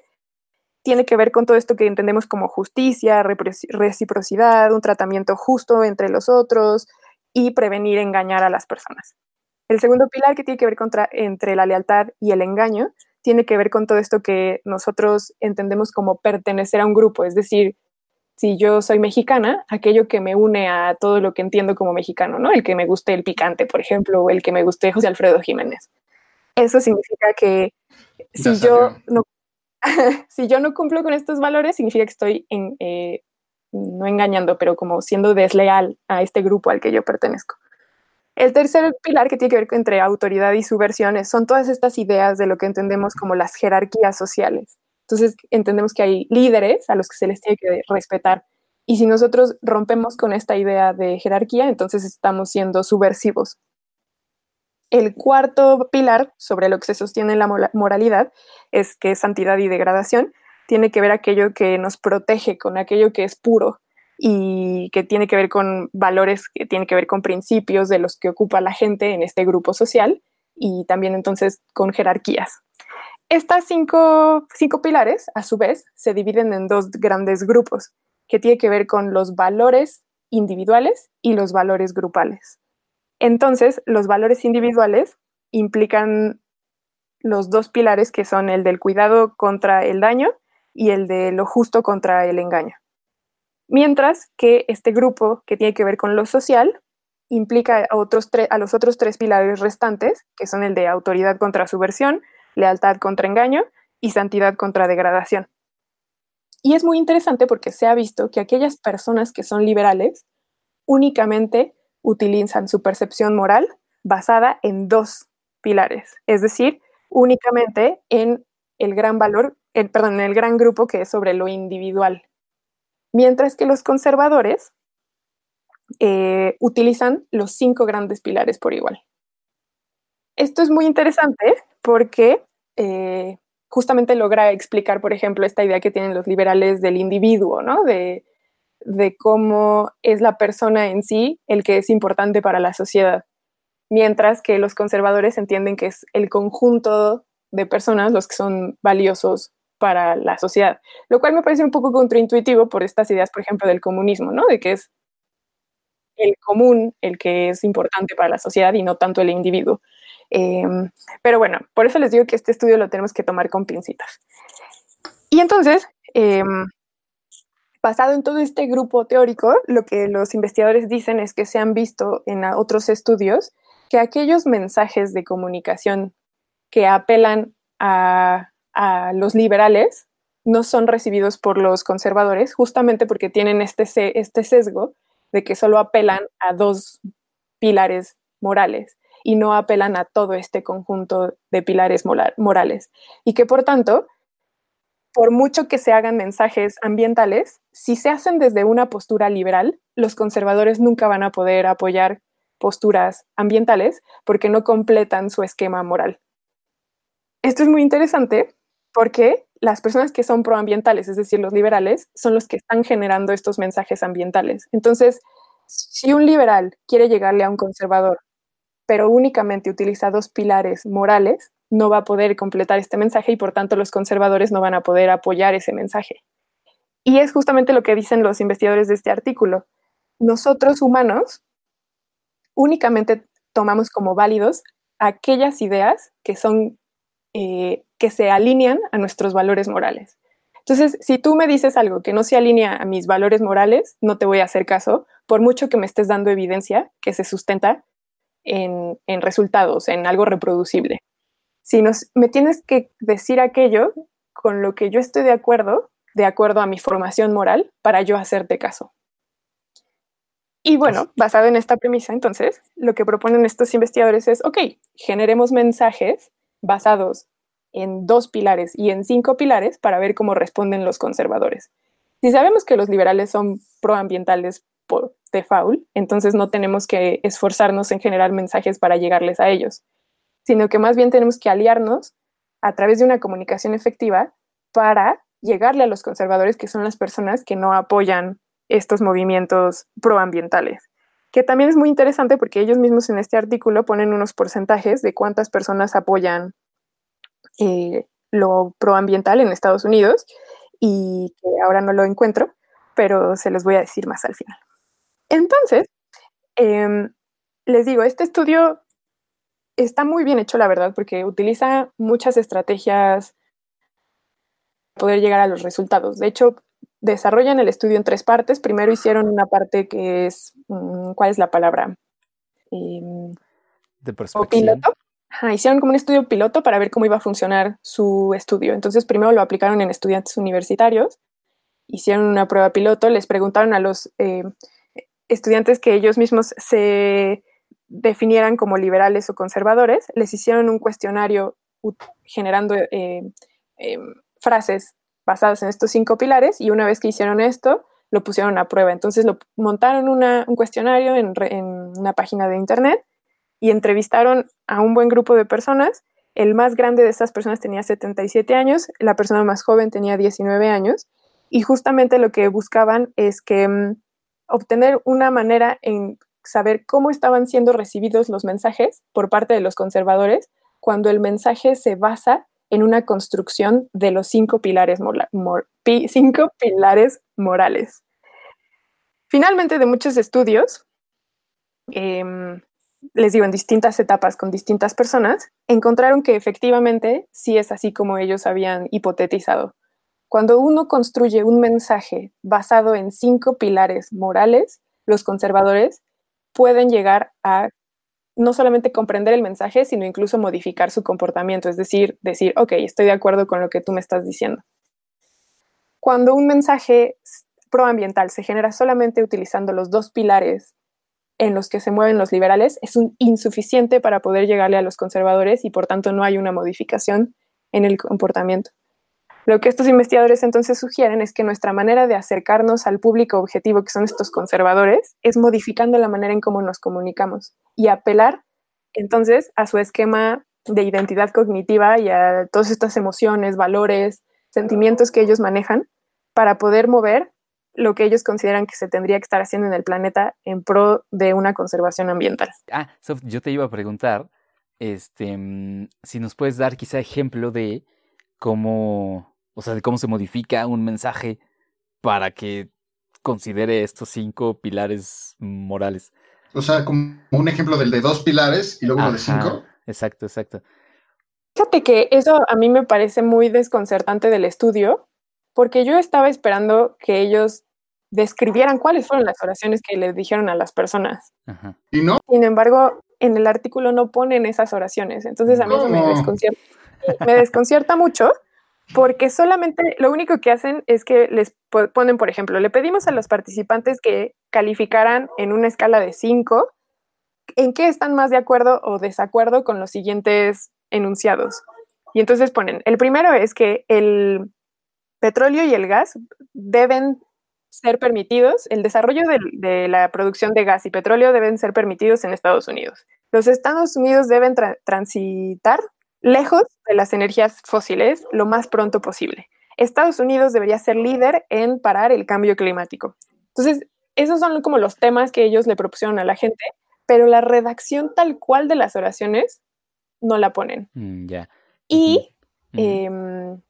tiene que ver con todo esto que entendemos como justicia, reciprocidad, un tratamiento justo entre los otros y prevenir engañar a las personas. El segundo pilar que tiene que ver contra, entre la lealtad y el engaño tiene que ver con todo esto que nosotros entendemos como pertenecer a un grupo, es decir, si yo soy mexicana, aquello que me une a todo lo que entiendo como mexicano, ¿no? El que me guste el picante, por ejemplo, o el que me guste José Alfredo Jiménez. Eso significa que si yo no <laughs> si yo no cumplo con estos valores, significa que estoy en, eh, no engañando, pero como siendo desleal a este grupo al que yo pertenezco. El tercer pilar que tiene que ver entre autoridad y subversiones son todas estas ideas de lo que entendemos como las jerarquías sociales. Entonces entendemos que hay líderes a los que se les tiene que respetar. Y si nosotros rompemos con esta idea de jerarquía, entonces estamos siendo subversivos. El cuarto pilar sobre lo que se sostiene la moralidad es que santidad y degradación tiene que ver aquello que nos protege con aquello que es puro y que tiene que ver con valores, que tiene que ver con principios de los que ocupa la gente en este grupo social y también entonces con jerarquías. Estas cinco, pilares, a su vez, se dividen en dos grandes grupos, que tiene que ver con los valores individuales y los valores grupales. Entonces, los valores individuales implican los dos pilares que son el del cuidado contra el daño y el de lo justo contra el engaño. Mientras que este grupo que tiene que ver con lo social implica a, a los otros tres pilares restantes, que son el de autoridad contra subversión, lealtad contra engaño y santidad contra degradación. Y es muy interesante porque se ha visto que aquellas personas que son liberales únicamente utilizan su percepción moral basada en dos pilares, es decir, únicamente en el gran valor, el, perdón, en el gran grupo que es sobre lo individual. Mientras que los conservadores eh, utilizan los cinco grandes pilares por igual. Esto es muy interesante porque eh, justamente logra explicar, por ejemplo, esta idea que tienen los liberales del individuo, ¿no? De, de cómo es la persona en sí el que es importante para la sociedad, mientras que los conservadores entienden que es el conjunto de personas los que son valiosos para la sociedad, lo cual me parece un poco contraintuitivo por estas ideas, por ejemplo, del comunismo, ¿no? De que es el común el que es importante para la sociedad y no tanto el individuo. Eh, pero bueno, por eso les digo que este estudio lo tenemos que tomar con pincitas. Y entonces, eh, basado en todo este grupo teórico, lo que los investigadores dicen es que se han visto en otros estudios que aquellos mensajes de comunicación que apelan a, a los liberales no son recibidos por los conservadores, justamente porque tienen este, este sesgo de que solo apelan a dos pilares morales y no apelan a todo este conjunto de pilares morales. Y que por tanto, por mucho que se hagan mensajes ambientales, si se hacen desde una postura liberal, los conservadores nunca van a poder apoyar posturas ambientales porque no completan su esquema moral. Esto es muy interesante porque las personas que son proambientales, es decir, los liberales, son los que están generando estos mensajes ambientales. Entonces, si un liberal quiere llegarle a un conservador, pero únicamente utiliza dos pilares morales, no va a poder completar este mensaje y por tanto los conservadores no van a poder apoyar ese mensaje. Y es justamente lo que dicen los investigadores de este artículo. Nosotros humanos únicamente tomamos como válidos aquellas ideas que son eh, que se alinean a nuestros valores morales. Entonces, si tú me dices algo que no se alinea a mis valores morales, no te voy a hacer caso, por mucho que me estés dando evidencia que se sustenta en, en resultados, en algo reproducible. Si nos, me tienes que decir aquello con lo que yo estoy de acuerdo, de acuerdo a mi formación moral, para yo hacerte caso. Y bueno, basado en esta premisa, entonces, lo que proponen estos investigadores es, ok, generemos mensajes basados en dos pilares y en cinco pilares para ver cómo responden los conservadores. Si sabemos que los liberales son proambientales por default, entonces no tenemos que esforzarnos en generar mensajes para llegarles a ellos, sino que más bien tenemos que aliarnos a través de una comunicación efectiva para llegarle a los conservadores, que son las personas que no apoyan estos movimientos proambientales. Que también es muy interesante porque ellos mismos en este artículo ponen unos porcentajes de cuántas personas apoyan eh, lo proambiental en Estados Unidos y que ahora no lo encuentro, pero se los voy a decir más al final. Entonces, em, les digo, este estudio está muy bien hecho, la verdad, porque utiliza muchas estrategias para poder llegar a los resultados. De hecho, desarrollan el estudio en tres partes. Primero hicieron una parte que es, mm, ¿cuál es la palabra? Em, De o perspectiva. piloto. Ajá, hicieron como un estudio piloto para ver cómo iba a funcionar su estudio. Entonces, primero lo aplicaron en estudiantes universitarios, hicieron una prueba piloto, les preguntaron a los eh, estudiantes que ellos mismos se definieran como liberales o conservadores, les hicieron un cuestionario generando eh, eh, frases basadas en estos cinco pilares y una vez que hicieron esto, lo pusieron a prueba. Entonces, montaron un cuestionario en una página de internet y entrevistaron a un buen grupo de personas. El más grande de estas personas tenía 77 años, la persona más joven tenía 19 años, y justamente lo que buscaban es que mm, obtener una manera en saber cómo estaban siendo recibidos los mensajes por parte de los conservadores cuando el mensaje se basa en una construcción de los cinco pilares, pi- cinco pilares morales. Finalmente, de muchos estudios, em, les digo, en distintas etapas con distintas personas, encontraron que efectivamente sí es así como ellos habían hipotetizado. Cuando uno construye un mensaje basado en cinco pilares morales, los conservadores pueden llegar a no solamente comprender el mensaje, sino incluso modificar su comportamiento, es decir, decir, ok, estoy de acuerdo con lo que tú me estás diciendo. Cuando un mensaje proambiental se genera solamente utilizando los dos pilares en los que se mueven los liberales, es un insuficiente para poder llegarle a los conservadores y por tanto no hay una modificación en el comportamiento. Lo que estos investigadores entonces sugieren es que nuestra manera de acercarnos al público objetivo, que son estos conservadores, es modificando la manera en cómo nos comunicamos y apelar entonces a su esquema de identidad cognitiva y a todas estas emociones, valores, sentimientos que ellos manejan para poder mover lo que ellos consideran que se tendría que estar haciendo en el planeta en pro de una conservación ambiental. Ah, Sof, yo te iba a preguntar, este, mm, si nos puedes dar quizá ejemplo de cómo, o sea, de cómo se modifica un mensaje para que considere estos cinco pilares morales. O sea, como un ejemplo del de dos pilares y luego uno de Ajá, cinco. Exacto, exacto. Fíjate que eso a mí me parece muy desconcertante del estudio, porque yo estaba esperando que ellos describieran cuáles fueron las oraciones que le dijeron a las personas. Ajá. Y no, Sin embargo, en el artículo no ponen esas oraciones. Entonces a mí eso me desconcierta, me desconcierta mucho porque solamente lo único que hacen es que les po- ponen, por ejemplo, le pedimos a los participantes que calificaran en una escala de 5 en qué están más de acuerdo o desacuerdo con los siguientes enunciados. Y entonces ponen, el primero es que el petróleo y el gas deben ser permitidos, el desarrollo de, la producción de gas y petróleo deben ser permitidos en Estados Unidos. Los Estados Unidos deben tra- transitar lejos de las energías fósiles lo más pronto posible. Estados Unidos debería ser líder en parar el cambio climático. Entonces, esos son como los temas que ellos le propusieron a la gente, pero la redacción tal cual de las oraciones no la ponen. Mm, ya. Y. Em,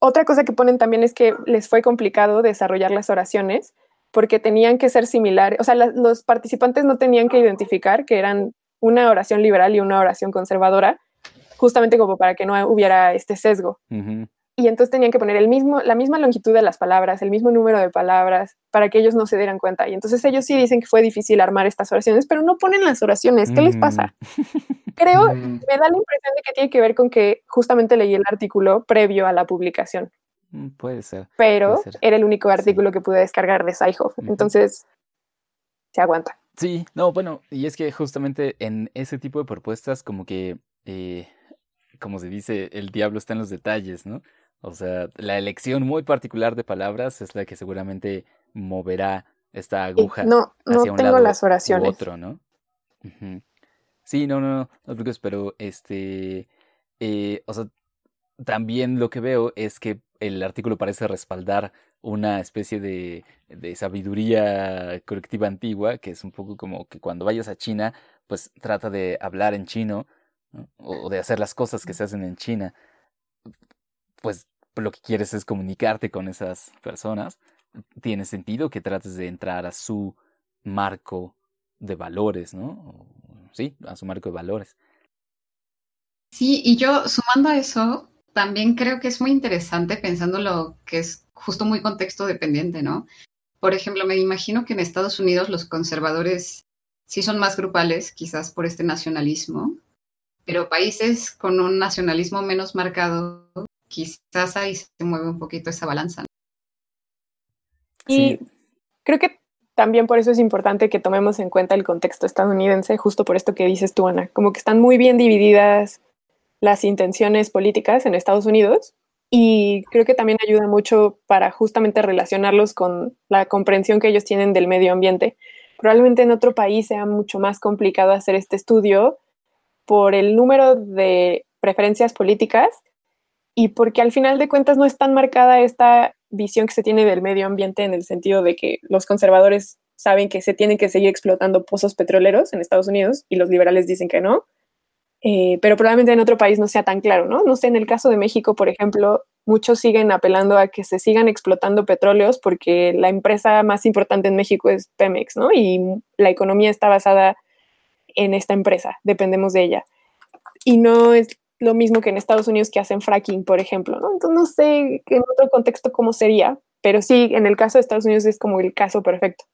otra cosa que ponen también es que les fue complicado desarrollar las oraciones porque tenían que ser similares, o sea, la- los participantes no tenían que identificar que eran una oración liberal y una oración conservadora, justamente como para que no hubiera este sesgo. Y entonces tenían que poner el mismo, la misma longitud de las palabras, el mismo número de palabras, para que ellos no se dieran cuenta. Y entonces ellos sí dicen que fue difícil armar estas oraciones, pero no ponen las oraciones. ¿Qué les pasa? Creo, Mm, me da la impresión de que tiene que ver con que justamente leí el artículo previo a la publicación, Mm, Puede ser. pero Puede ser. era el único artículo que pude descargar de. Ujú. Entonces, se aguanta. Sí, no, bueno, y es que justamente en ese tipo de propuestas como que, eh, como se dice, el diablo está en los detalles, ¿no? O sea, la elección muy particular de palabras es la que seguramente moverá esta Y aguja no, no hacia un tengo lado las u oraciones. otro, ¿no? Ujú. Sí, no, no, no, no te pero este, eh, o sea, también lo que veo es que el artículo parece respaldar una especie de, de sabiduría colectiva antigua, que es un poco como que cuando vayas a China, pues trata de hablar en chino, o de hacer las cosas que se hacen en China. Pues lo que quieres es comunicarte con esas personas. Tiene sentido que trates de entrar a su marco de valores, ¿no? Sí, a su marco de valores. Sí, y yo sumando a eso, también creo que es muy interesante pensando lo que es justo muy contexto dependiente, ¿no? Por ejemplo, me imagino que en Estados Unidos los conservadores sí son más grupales, quizás por este nacionalismo, pero países con un nacionalismo menos marcado, quizás ahí se mueve un poquito esa balanza. ¿no? Y Sí. creo que también por eso es importante que tomemos en cuenta el contexto estadounidense, justo por esto que dices tú, Ana, como que están muy bien divididas las intenciones políticas en Estados Unidos y creo que también ayuda mucho para justamente relacionarlos con la comprensión que ellos tienen del medio ambiente. Probablemente en otro país sea mucho más complicado hacer este estudio por el número de preferencias políticas y porque al final de cuentas no es tan marcada esta visión que se tiene del medio ambiente en el sentido de que los conservadores saben que se tienen que seguir explotando pozos petroleros en Estados Unidos y los liberales dicen que no. Eh, pero probablemente en otro país no sea tan claro, ¿no? No sé, en el caso de México, por ejemplo, muchos siguen apelando a que se sigan explotando petróleos porque la empresa más importante en México es Pemex, ¿no? Y la economía está basada en esta empresa, dependemos de ella. Y no es lo mismo que en Estados Unidos que hacen fracking, por ejemplo, ¿no? Entonces no sé en otro contexto cómo sería, pero sí, en el caso de Estados Unidos es como el caso perfecto.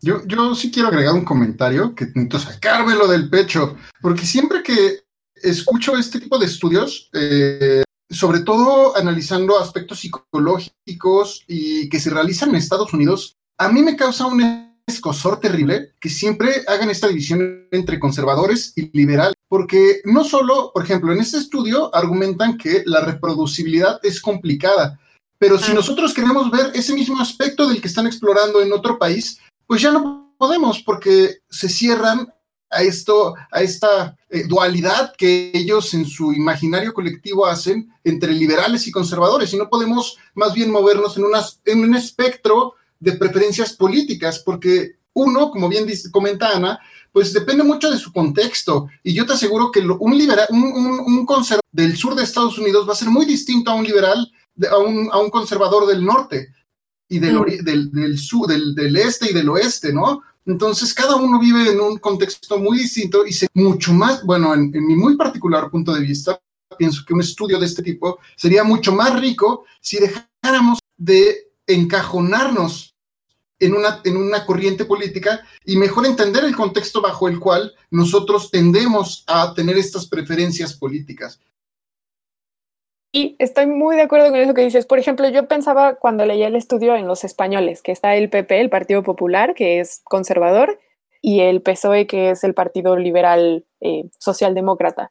Yo, yo sí quiero agregar un comentario que necesito sacármelo del pecho, porque siempre que escucho este tipo de estudios, eh, sobre todo analizando aspectos psicológicos y que se realizan en Estados Unidos, a mí me causa un escosor terrible que siempre hagan esta división entre conservadores y liberales, porque no solo, por ejemplo, en este estudio argumentan que la reproducibilidad es complicada, pero si Ah. nosotros queremos ver ese mismo aspecto del que están explorando en otro país, pues ya no podemos porque se cierran a esto, a esta eh, dualidad que ellos en su imaginario colectivo hacen entre liberales y conservadores y no podemos más bien movernos en, unas, en un espectro de preferencias políticas porque uno, como bien dice, comenta Ana, pues depende mucho de su contexto y yo te aseguro que lo, un liberal, un, un, un conservador del sur de Estados Unidos va a ser muy distinto a un liberal, a, un, a un conservador del norte y del, Mm. del, del, sur, del, del este y del oeste, ¿no? Entonces, cada uno vive en un contexto muy distinto y se mucho más, bueno, en, en, mi muy particular punto de vista, pienso que un estudio de este tipo sería mucho más rico si dejáramos de encajonarnos en una, en una corriente política y mejor entender el contexto bajo el cual nosotros tendemos a tener estas preferencias políticas. Y estoy muy de acuerdo con eso que dices. Por ejemplo, yo pensaba cuando leía el estudio en los españoles, que está el PP, el Partido Popular, que es conservador, y el PSOE, que es el Partido Liberal eh, Socialdemócrata.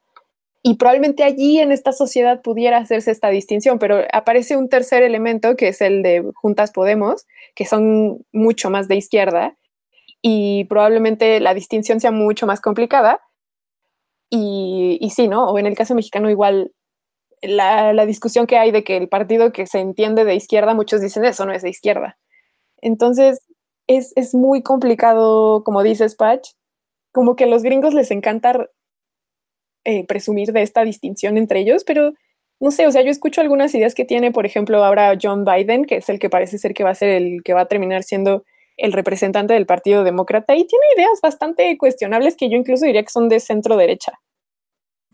Y probablemente allí en esta sociedad pudiera hacerse esta distinción, pero aparece un tercer elemento que es el de Juntas Podemos, que son mucho más de izquierda y probablemente la distinción sea mucho más complicada. Y, y sí, ¿no? O en el caso mexicano igual la, discusión que hay de que el partido que se entiende de izquierda, muchos dicen eso no es de izquierda. Entonces, es, es muy complicado, como dices, Patch, como que a los gringos les encanta eh, presumir de esta distinción entre ellos, pero no sé, o sea, yo escucho algunas ideas que tiene, por ejemplo, ahora John Biden, que es el que parece ser que va a ser el que va a terminar siendo el representante del Partido Demócrata, y tiene ideas bastante cuestionables que yo incluso diría que son de centro derecha.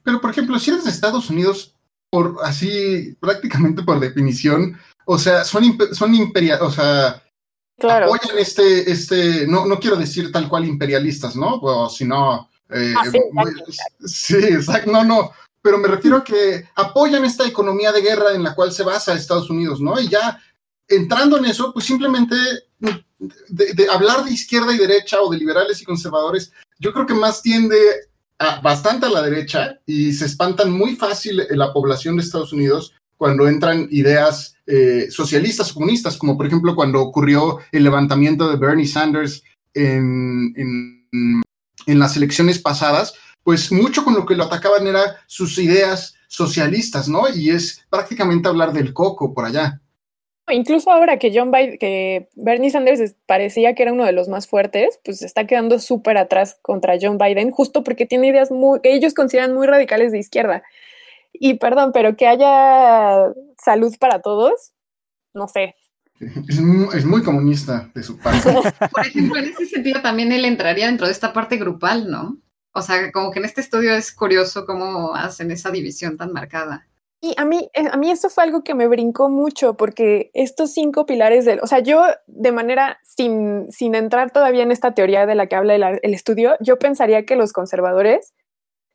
Pero, por ejemplo, si eres de Estados Unidos, por así, prácticamente por definición, o sea, son, imp son imperial, o sea, Claro. apoyan este, este, no, no quiero decir tal cual imperialistas, ¿no? O sino, eh, Ah, sí, muy- <laughs> sí, exacto, no, no, pero me refiero a que apoyan esta economía de guerra en la cual se basa Estados Unidos, ¿no? Y ya entrando en eso, pues simplemente de, de hablar de izquierda y derecha o de liberales y conservadores, yo creo que más tiende a, bastante a la derecha y se espantan muy fácil en la población de Estados Unidos cuando entran ideas eh, socialistas o comunistas, como por ejemplo cuando ocurrió el levantamiento de Bernie Sanders en, en, en las elecciones pasadas, pues mucho con lo que lo atacaban era sus ideas socialistas, ¿no? Y es prácticamente hablar del coco por allá. Incluso ahora que John Biden, que Bernie Sanders parecía que era uno de los más fuertes, pues está quedando súper atrás contra John Biden, justo porque tiene ideas muy, que ellos consideran muy radicales de izquierda. Y perdón, pero que haya salud para todos, no sé. Es muy, es muy comunista de su parte. <laughs> Por ejemplo, en ese sentido también él entraría dentro de esta parte grupal, ¿no? O sea, como que en este estudio es curioso cómo hacen esa división tan marcada. Y a mí, eh, a mí eso fue algo que me brincó mucho, porque estos cinco pilares del, o sea, yo de manera, sin, sin entrar todavía en esta teoría de la que habla el, el estudio, yo pensaría que los conservadores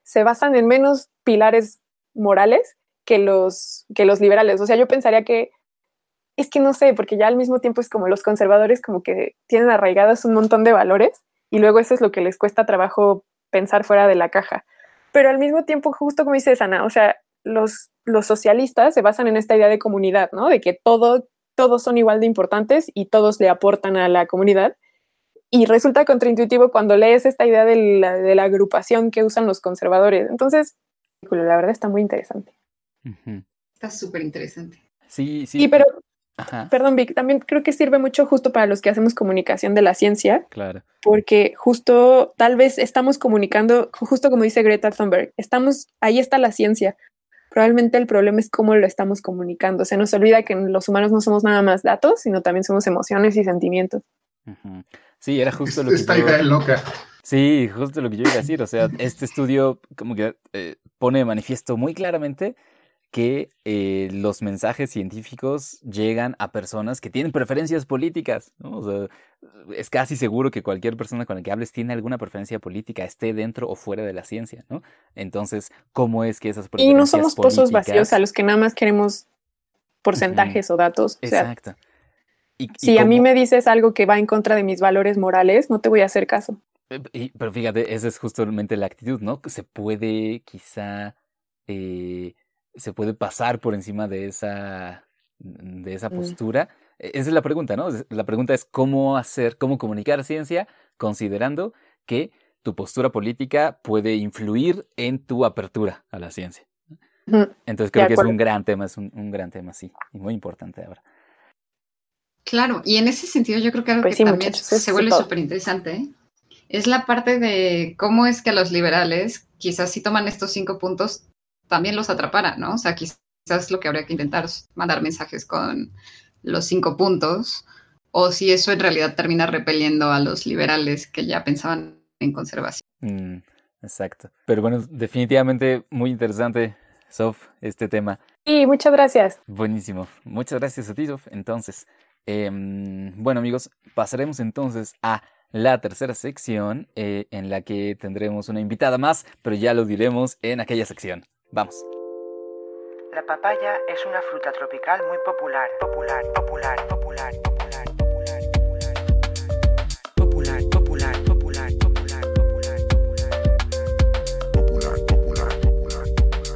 se basan en menos pilares morales que los, que los liberales. O sea, yo pensaría que, es que no sé, porque ya al mismo tiempo es como los conservadores como que tienen arraigados un montón de valores y luego eso es lo que les cuesta trabajo pensar fuera de la caja. Pero al mismo tiempo, justo como dice Sana, o sea, los, los socialistas se basan en esta idea de comunidad, ¿no? De que todo, todos son igual de importantes y todos le aportan a la comunidad. Y resulta contraintuitivo cuando lees esta idea de la, de la agrupación que usan los conservadores. Entonces, la verdad está muy interesante. Ujú. Está súper interesante. Sí, sí. Sí, pero, Ajá, perdón, Vic, también creo que sirve mucho justo para los que hacemos comunicación de la ciencia, claro. porque justo tal vez estamos comunicando, justo como dice Greta Thunberg, estamos, ahí está la ciencia. Probablemente el problema es cómo lo estamos comunicando. Se nos olvida que los humanos no somos nada más datos, sino también somos emociones y sentimientos. Sí, era justo lo que Esta yo... idea loca. Sí, justo lo que yo iba a decir. O sea, este estudio como que eh, pone de manifiesto muy claramente que eh, los mensajes científicos llegan a personas que tienen preferencias políticas, ¿no? O sea, es casi seguro que cualquier persona con la que hables tiene alguna preferencia política, esté dentro o fuera de la ciencia, ¿no? Entonces, ¿cómo es que esas Y preferencias no somos pozos vacíos a los que nada más queremos porcentajes o datos. O sea, Exacto. Y- y si a mí me dices algo que va en contra de mis valores morales, no te voy a hacer caso. Eh, y- pero fíjate, esa es justamente la actitud, ¿no? Se puede quizá, eh, se puede pasar por encima de esa, de esa Mm. postura. E- Esa es la pregunta, ¿no? La pregunta es cómo hacer, cómo comunicar ciencia considerando que tu postura política puede influir en tu apertura a la ciencia. Entonces creo que es un gran tema, es un, un gran tema, sí, y muy importante ahora. Claro, y en ese sentido yo creo que algo Pues que sí, también se vuelve súper interesante es la parte de cómo es que a los liberales, quizás si toman estos cinco puntos, también los atraparan, ¿no? O sea, quizás lo que habría que intentar es mandar mensajes con los cinco puntos, o si eso en realidad termina repeliendo a los liberales que ya pensaban en conservación. Mm, exacto. Pero bueno, definitivamente muy interesante, Sof, este tema. Y muchas gracias. Buenísimo. Muchas gracias a ti, Sof. Entonces, em, bueno amigos, pasaremos entonces a la tercera sección eh, en la que tendremos una invitada más, pero ya lo diremos en aquella sección. Vamos. La papaya es una fruta tropical muy popular, popular, popular, popular, popular, popular, popular, popular, popular, popular, popular, popular, popular, popular, popular,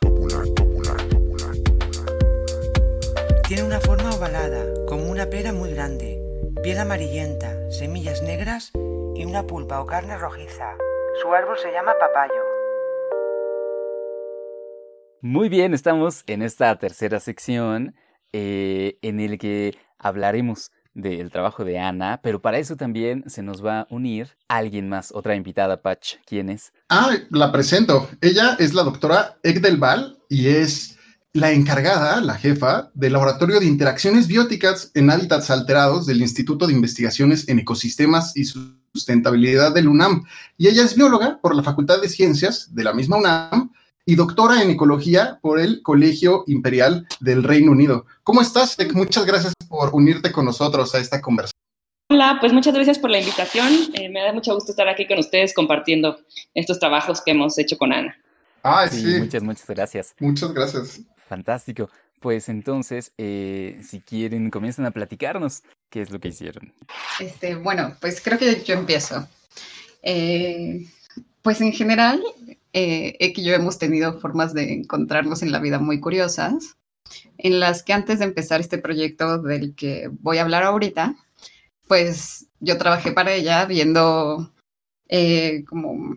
popular, popular, popular, popular. Tiene una forma ovalada, como una pera muy grande, piel amarillenta, semillas negras y una pulpa o carne rojiza. Su árbol se llama papayo. Muy bien, estamos en esta tercera sección eh, en el que hablaremos del trabajo de Ana, pero para eso también se nos va a unir alguien más, otra invitada, Patch. ¿Quién es? Ah, la presento. Ella es la doctora Egdel Val y es la encargada, la jefa, del Laboratorio de Interacciones Bióticas en Hábitats Alterados del Instituto de Investigaciones en Ecosistemas y Sustentabilidad del UNAM. Y ella es bióloga por la Facultad de Ciencias de la misma UNAM y doctora en ecología por el Colegio Imperial del Reino Unido. ¿Cómo estás? Ek? Muchas gracias por unirte con nosotros a esta conversación. Hola, pues muchas gracias por la invitación. Eh, me da mucho gusto estar aquí con ustedes compartiendo estos trabajos que hemos hecho con Ana. Ay, Sí, sí. muchas, muchas gracias. Muchas gracias. Fantástico. Pues entonces, eh, si quieren, comienzan a platicarnos qué es lo que hicieron. Este, bueno, pues creo que yo empiezo. Eh, pues en general, eh, Ek y yo hemos tenido formas de encontrarnos en la vida muy curiosas, en las que antes de empezar este proyecto del que voy a hablar ahorita, pues yo trabajé para ella viendo eh, como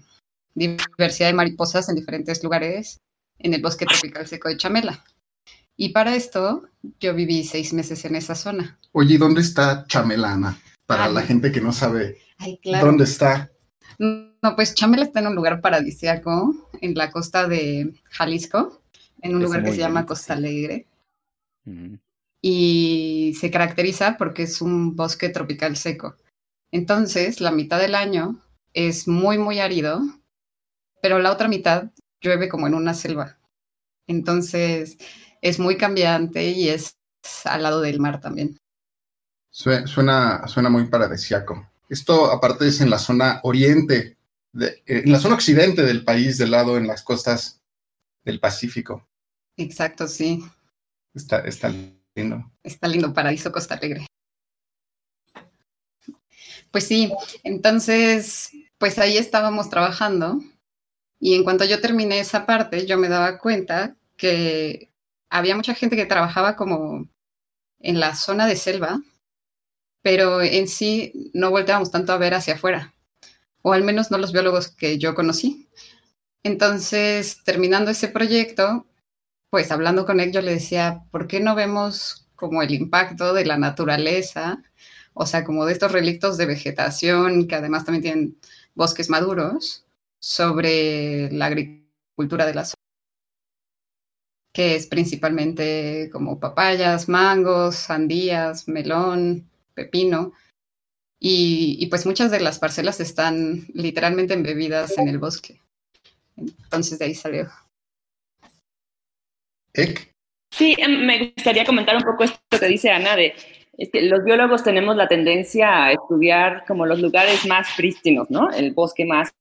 diversidad de mariposas en diferentes lugares en el bosque tropical seco de Chamela. Y para esto yo viví seis meses en esa zona. Oye, ¿y ¿dónde está Chamelana? Para Ay. la gente que no sabe Ay, claro. dónde está. No, pues Chamela está en un lugar paradisíaco en la costa de Jalisco, en un Es lugar que se llama bonito, Costa sí. Alegre. Y se caracteriza porque es un bosque tropical seco. Entonces, la mitad del año es muy, muy árido, pero la otra mitad llueve como en una selva. Entonces, es muy cambiante y es al lado del mar también. Sue- Suena, suena muy paradisiaco. Esto aparte es en la zona oriente, de- eh, en la zona occidente del país, del lado en las costas del Pacífico. Exacto, sí. Está, está lindo. Está lindo paraíso Costa Alegre. Pues sí, entonces, pues ahí estábamos trabajando y en cuanto yo terminé esa parte, yo me daba cuenta que había mucha gente que trabajaba como en la zona de selva, pero en sí no volteábamos tanto a ver hacia afuera, o al menos no los biólogos que yo conocí. Entonces, terminando ese proyecto, pues hablando con él, yo le decía, ¿por qué no vemos como el impacto de la naturaleza? O sea, como de estos relictos de vegetación que además también tienen bosques maduros sobre la agricultura de la zona, que es principalmente como papayas, mangos, sandías, melón, pepino. Y, y pues muchas de las parcelas están literalmente embebidas en el bosque. Entonces de ahí salió. Ek, Sí, em, me gustaría comentar un poco esto que dice Ana de es que los biólogos tenemos la tendencia a estudiar como los lugares más prístinos, ¿no? El bosque más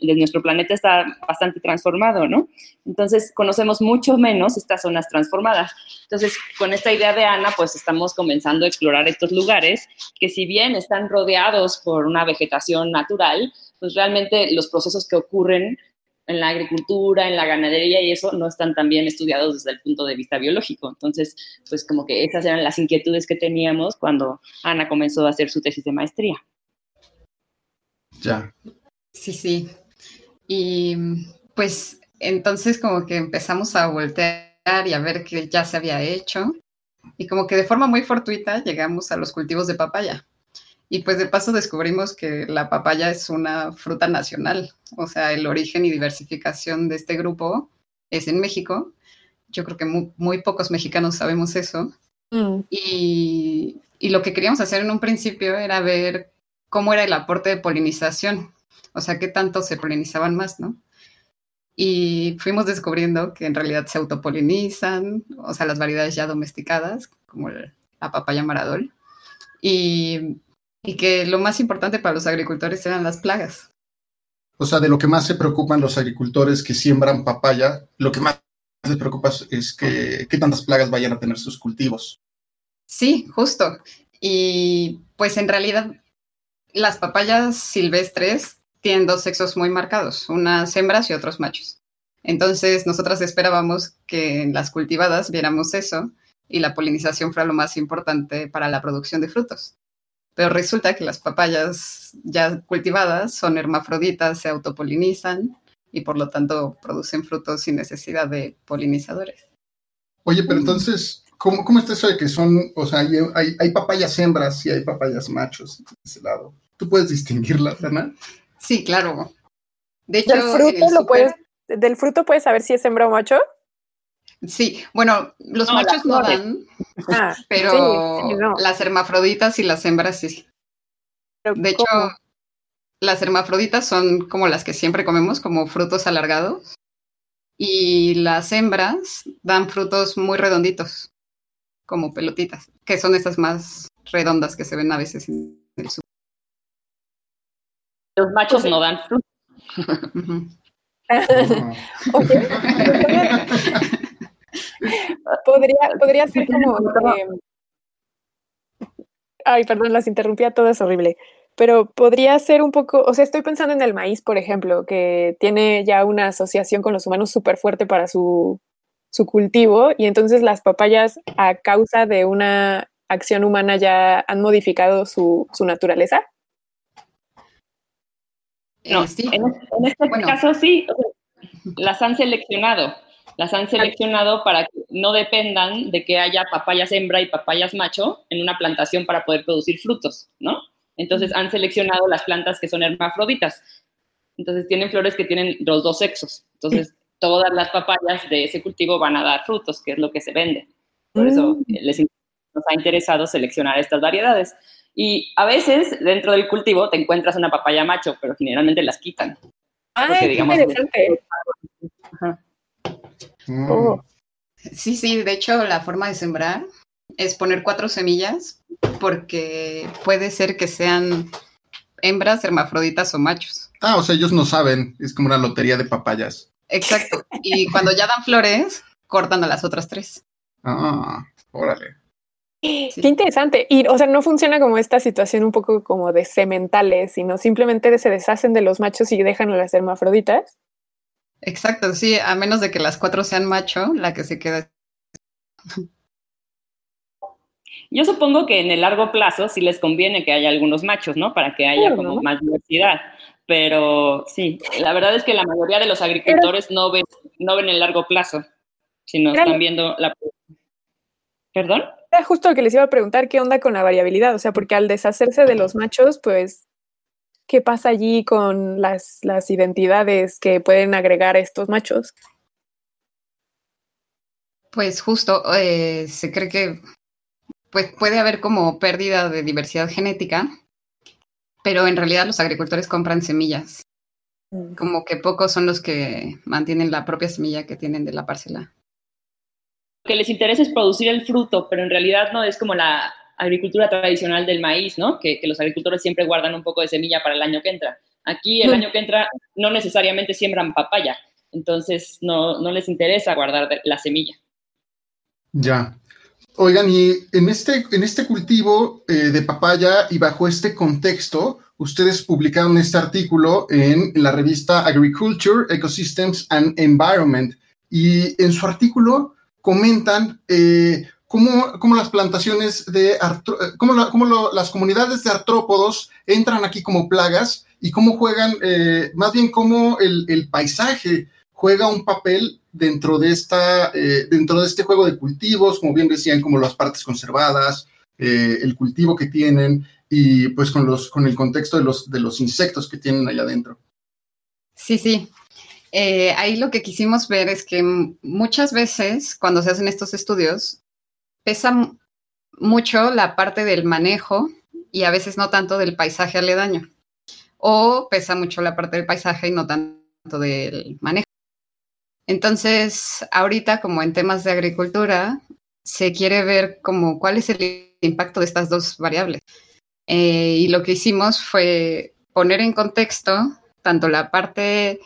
de nuestro planeta está bastante transformado, ¿no? Entonces conocemos mucho menos estas zonas transformadas. Entonces, con esta idea de Ana, pues estamos comenzando a explorar estos lugares que si bien están rodeados por una vegetación natural, pues realmente los procesos que ocurren en la agricultura, en la ganadería y eso no están tan bien estudiados desde el punto de vista biológico. Entonces, pues como que esas eran las inquietudes que teníamos cuando Ana comenzó a hacer su tesis de maestría. ya. Sí, sí. Y pues entonces como que empezamos a voltear y a ver qué ya se había hecho. Y como que de forma muy fortuita llegamos a los cultivos de papaya. Y pues de paso descubrimos que la papaya es una fruta nacional. O sea, el origen y diversificación de este grupo es en México. Yo creo que muy, muy pocos mexicanos sabemos eso. Mm, Y, y lo que queríamos hacer en un principio era ver cómo era el aporte de polinización, o sea, qué tanto se polinizaban más, ¿no? Y fuimos descubriendo que en realidad se autopolinizan, o sea, las variedades ya domesticadas, como el- la papaya maradol, y, y que lo más importante para los agricultores eran las plagas. O sea, de lo que más se preocupan los agricultores que siembran papaya, lo que más les preocupa es que qué tantas plagas vayan a tener sus cultivos. Sí, justo. Y pues en realidad las papayas silvestres tienen dos sexos muy marcados, unas hembras y otros machos. Entonces, nosotras esperábamos que en las cultivadas viéramos eso y la polinización fuera lo más importante para la producción de frutos. Pero resulta que las papayas ya cultivadas son hermafroditas, se autopolinizan y por lo tanto producen frutos sin necesidad de polinizadores. Oye, pero entonces, ¿cómo, cómo está eso de que son, o sea, hay, hay, hay papayas hembras y hay papayas machos de ese lado? ¿Tú puedes distinguirlas, Ana? Sí, claro. De hecho, Del fruto, lo puedes, del fruto puedes saber si es hembra o macho. Sí, bueno, los No, machos no dan, Ah, <laughs> pero sí, sí, no. las hermafroditas y las hembras sí. Pero De hecho, ¿cómo? las hermafroditas son como las que siempre comemos, como frutos alargados. Y las hembras dan frutos muy redonditos, como pelotitas, que son estas más redondas que se ven a veces en. Los machos no dan fruto. Podría, podría ser como. eh, ay, perdón, las interrumpí a todas, horrible. Pero podría ser un poco, o sea, estoy pensando en el maíz, por ejemplo, que tiene ya una asociación con los humanos súper fuerte para su, su cultivo, y entonces las papayas, a causa de una acción humana, ya han modificado su, su naturaleza. No, Eh, sí. en, en este Bueno. caso sí, las han seleccionado. Las han seleccionado para que no dependan de que haya papayas hembra y papayas macho en una plantación para poder producir frutos, ¿no? Entonces han seleccionado las plantas que son hermafroditas. Entonces tienen flores que tienen los dos sexos. Entonces <laughs> todas las papayas de ese cultivo van a dar frutos, que es lo que se vende. Por eso Mm. eh, les nos ha interesado seleccionar estas variedades. Y a veces dentro del cultivo te encuentras una papaya macho, pero generalmente las quitan. ¡Ay, qué digamos, interesante! Mm. Oh. Sí, sí, de hecho la forma de sembrar es poner cuatro semillas porque puede ser que sean hembras, hermafroditas o machos. Ah, o sea, ellos no saben, es como una lotería de papayas. Exacto. Y cuando ya dan flores, cortan a las otras tres. Ah, órale. Qué interesante. Y, o sea, no funciona como esta situación un poco como de sementales, sino simplemente se deshacen de los machos y dejan a las hermafroditas. Exacto, sí, a menos de que las cuatro sean macho, la que se queda. Yo supongo que en el largo plazo sí les conviene que haya algunos machos, ¿no? Para que haya como más diversidad. Pero sí, la verdad es que la mayoría de los agricultores no ven, no ven el largo plazo, sino están viendo la... ¿Perdón? Era justo lo que les iba a preguntar, ¿qué onda con la variabilidad? O sea, porque al deshacerse de los machos, pues, ¿qué pasa allí con las, las identidades que pueden agregar estos machos? Pues justo, eh, se cree que pues, puede haber como pérdida de diversidad genética, pero en realidad los agricultores compran semillas. Como que pocos son los que mantienen la propia semilla que tienen de la parcela. Que les interesa es producir el fruto, pero en realidad no es como la agricultura tradicional del maíz, ¿no? Que, que los agricultores siempre guardan un poco de semilla para el año que entra. Aquí el Mm. año que entra no necesariamente siembran papaya, entonces no, no les interesa guardar la semilla. Ya. Oigan, y en este, en este cultivo eh, de papaya y bajo este contexto, ustedes publicaron este artículo en la revista Agriculture, Ecosystems and Environment. Y en su artículo comentan eh, cómo, cómo las plantaciones de eh, cómo, la- cómo lo- las comunidades de artrópodos entran aquí como plagas y cómo juegan, eh, más bien cómo el, el paisaje juega un papel dentro de esta, eh, dentro de este juego de cultivos, como bien decían, como las partes conservadas, el cultivo que tienen y pues con los, con el contexto de los, de los insectos que tienen allá adentro. Sí, sí. Eh, ahí lo que quisimos ver es que muchas veces cuando se hacen estos estudios pesa mucho la parte del manejo y a veces no tanto del paisaje aledaño. O pesa mucho la parte del paisaje y no tanto del manejo. Entonces, ahorita como en temas de agricultura, se quiere ver como cuál es el impacto de estas dos variables. Eh, y lo que hicimos fue poner en contexto tanto la parte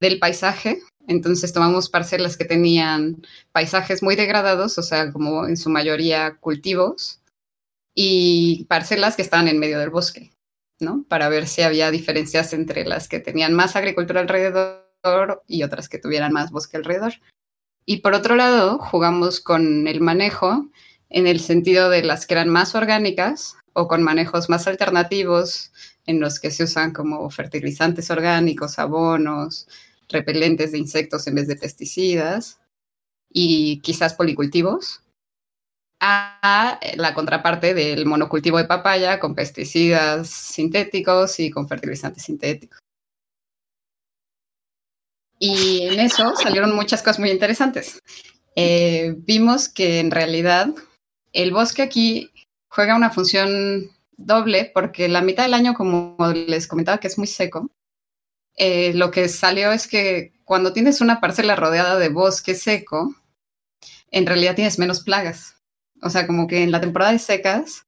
del paisaje, entonces tomamos parcelas que tenían paisajes muy degradados, o sea, como en su mayoría cultivos, y parcelas que estaban en medio del bosque, ¿no? Para ver si había diferencias entre las que tenían más agricultura alrededor y otras que tuvieran más bosque alrededor. Y por otro lado, jugamos con el manejo en el sentido de las que eran más orgánicas o con manejos más alternativos en los que se usan como fertilizantes orgánicos, abonos, repelentes de insectos en vez de pesticidas y quizás policultivos, a la contraparte del monocultivo de papaya con pesticidas sintéticos y con fertilizantes sintéticos. Y en eso salieron muchas cosas muy interesantes. Eh, vimos que en realidad el bosque aquí juega una función doble porque la mitad del año, como les comentaba, que es muy seco, eh, lo que salió es que cuando tienes una parcela rodeada de bosque seco, en realidad tienes menos plagas. O sea, como que en la temporada de secas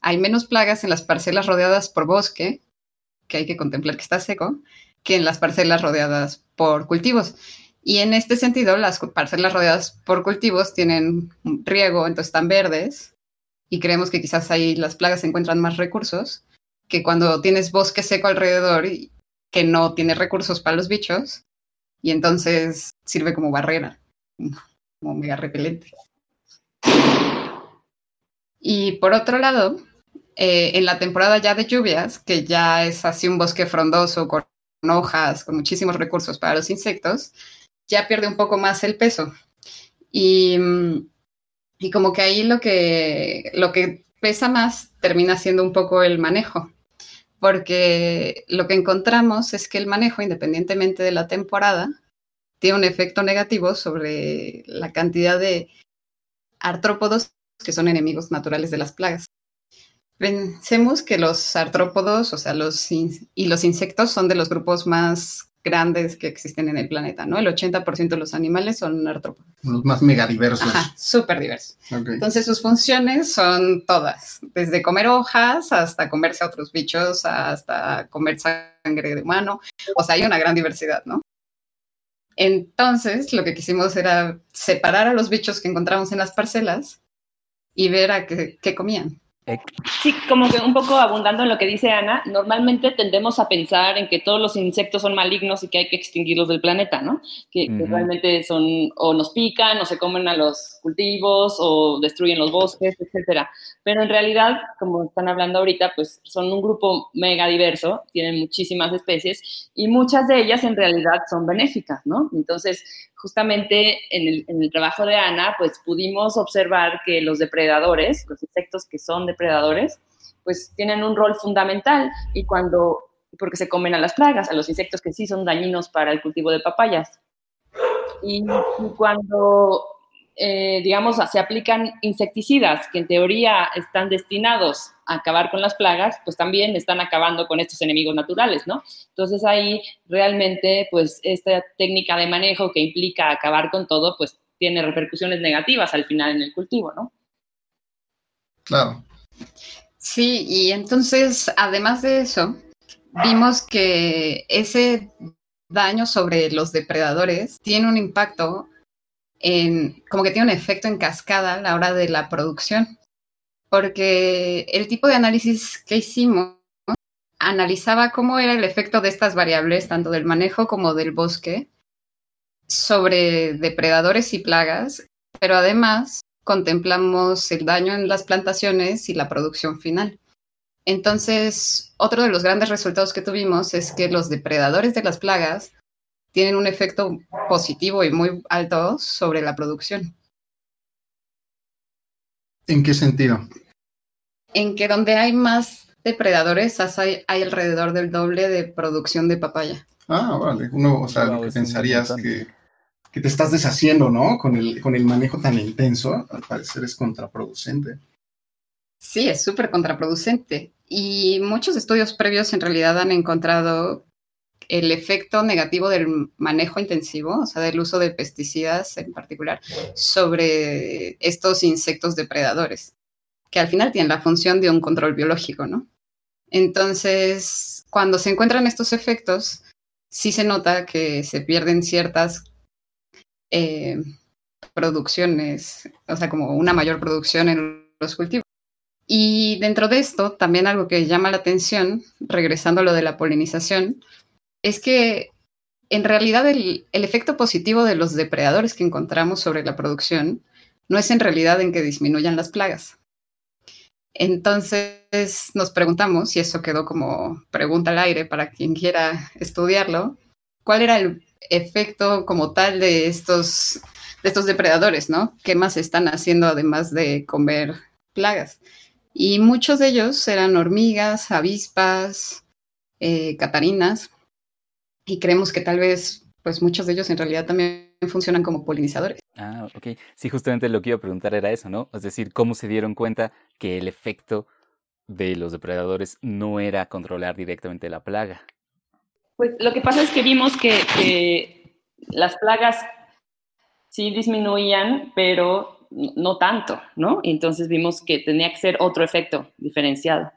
hay menos plagas en las parcelas rodeadas por bosque, que hay que contemplar que está seco, que en las parcelas rodeadas por cultivos. Y en este sentido, las parcelas rodeadas por cultivos tienen riego, entonces están verdes, y creemos que quizás ahí las plagas encuentran más recursos que cuando tienes bosque seco alrededor y que no tiene recursos para los bichos, y entonces sirve como barrera, como mega repelente. Y por otro lado, eh, en la temporada ya de lluvias, que ya es así un bosque frondoso con hojas, con muchísimos recursos para los insectos, ya pierde un poco más el peso. Y, y como que ahí lo que, lo que pesa más termina siendo un poco el manejo, porque lo que encontramos es que el manejo, independientemente de la temporada, tiene un efecto negativo sobre la cantidad de artrópodos que son enemigos naturales de las plagas. Pensemos que los artrópodos, o sea, los y los insectos son de los grupos más grandes que existen en el planeta, ¿no? El 80% de los animales son artrópodos. Los más megadiversos. Ajá, súper diversos. Okay. Entonces sus funciones son todas, desde comer hojas hasta comerse a otros bichos, hasta comer sangre de humano. O sea, hay una gran diversidad, ¿no? Entonces, lo que quisimos era separar a los bichos que encontramos en las parcelas y ver a qué, qué comían. Sí, como que un poco abundando en lo que dice Ana, normalmente tendemos a pensar en que todos los insectos son malignos y que hay que extinguirlos del planeta, ¿no? Que, realmente son o nos pican o se comen a los cultivos o destruyen los bosques, etcétera. Pero en realidad, como están hablando ahorita, pues son un grupo mega diverso, tienen muchísimas especies y muchas de ellas en realidad son benéficas, ¿no? Entonces, justamente en el, en el trabajo de Ana, pues pudimos observar que los depredadores, los insectos que son depredadores, pues tienen un rol fundamental y cuando, porque se comen a las plagas, a los insectos que sí son dañinos para el cultivo de papayas. Y, y cuando, eh, digamos, se aplican insecticidas que en teoría están destinados a acabar con las plagas, pues también están acabando con estos enemigos naturales, ¿no? Entonces ahí realmente, pues esta técnica de manejo que implica acabar con todo, pues tiene repercusiones negativas al final en el cultivo, ¿no? Claro. Sí, y entonces, además de eso, vimos que ese daño sobre los depredadores tiene un impacto como que tiene un efecto en cascada a la hora de la producción, porque el tipo de análisis que hicimos analizaba cómo era el efecto de estas variables, tanto del manejo como del bosque, sobre depredadores y plagas, pero además contemplamos el daño en las plantaciones y la producción final. Entonces, otro de los grandes resultados que tuvimos es que los depredadores de las plagas tienen un efecto positivo y muy alto sobre la producción. ¿En qué sentido? En que donde hay más depredadores, hay, hay alrededor del doble de producción de papaya. Ah, vale. Uno, o sea, lo que pensarías que, que te estás deshaciendo, ¿no? Con el, con el manejo tan intenso, al parecer es contraproducente. Sí, es súper contraproducente. Y muchos estudios previos en realidad han encontrado el efecto negativo del manejo intensivo, o sea, del uso de pesticidas en particular, sobre estos insectos depredadores, que al final tienen la función de un control biológico, ¿no? Entonces, cuando se encuentran estos efectos, sí se nota que se pierden ciertas eh, producciones, o sea, como una mayor producción en los cultivos. Y dentro de esto, también algo que llama la atención, regresando a lo de la polinización, es que en realidad el, efecto positivo de los depredadores que encontramos sobre la producción no es en realidad en que disminuyan las plagas. Entonces nos preguntamos, y eso quedó como pregunta al aire para quien quiera estudiarlo, ¿cuál era el efecto como tal de estos, de estos depredadores, ¿no? ¿Qué más están haciendo además de comer plagas? Y muchos de ellos eran hormigas, avispas, eh, catarinas, y creemos que tal vez, pues muchos de ellos en realidad también funcionan como polinizadores. Ah, ok. Sí, justamente lo que iba a preguntar era eso, ¿no? Es decir, ¿cómo se dieron cuenta que el efecto de los depredadores no era controlar directamente la plaga? Pues lo que pasa es que vimos que, que las plagas sí disminuían, pero no tanto, ¿no? Y entonces vimos que tenía que ser otro efecto diferenciado.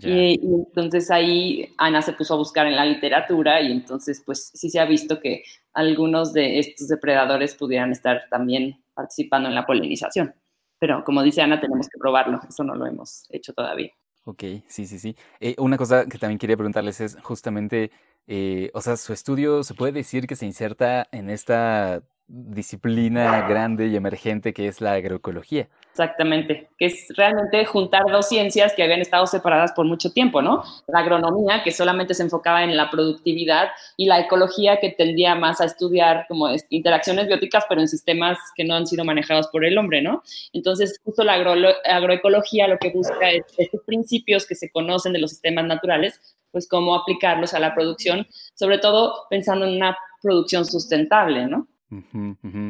Y, y entonces ahí Ana se puso a buscar en la literatura y entonces pues sí se ha visto que algunos de estos depredadores pudieran estar también participando en la polinización. Pero como dice Ana, tenemos que probarlo, eso no lo hemos hecho todavía. Ok, sí, sí, sí. Eh, una cosa que también quería preguntarles es justamente, eh, o sea, su estudio se puede decir que se inserta en esta disciplina grande y emergente que es la agroecología. Exactamente, que es realmente juntar dos ciencias que habían estado separadas por mucho tiempo, ¿no? La agronomía, que solamente se enfocaba en la productividad, y la ecología, que tendía más a estudiar como es- interacciones bióticas, pero en sistemas que no han sido manejados por el hombre, ¿no? Entonces, justo la agro- agroecología lo que busca es estos principios que se conocen de los sistemas naturales, pues cómo aplicarlos a la producción, sobre todo pensando en una producción sustentable, ¿no?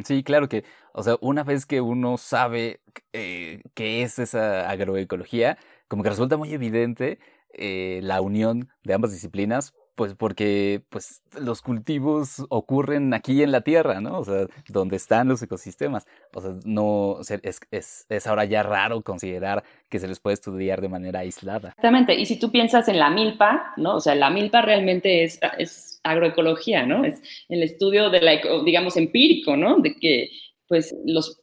Sí, claro que, o sea, una vez que uno sabe eh, qué es esa agroecología, como que resulta muy evidente eh, la unión de ambas disciplinas, pues porque pues los cultivos ocurren aquí en la tierra, ¿no? O sea, donde están los ecosistemas. O sea, no, es, es, es ahora ya raro considerar que se les puede estudiar de manera aislada. Exactamente, y si tú piensas en la milpa, ¿no? O sea, la milpa realmente es, es agroecología, ¿no? Es el estudio de la, digamos, empírico, ¿no? De que, pues, los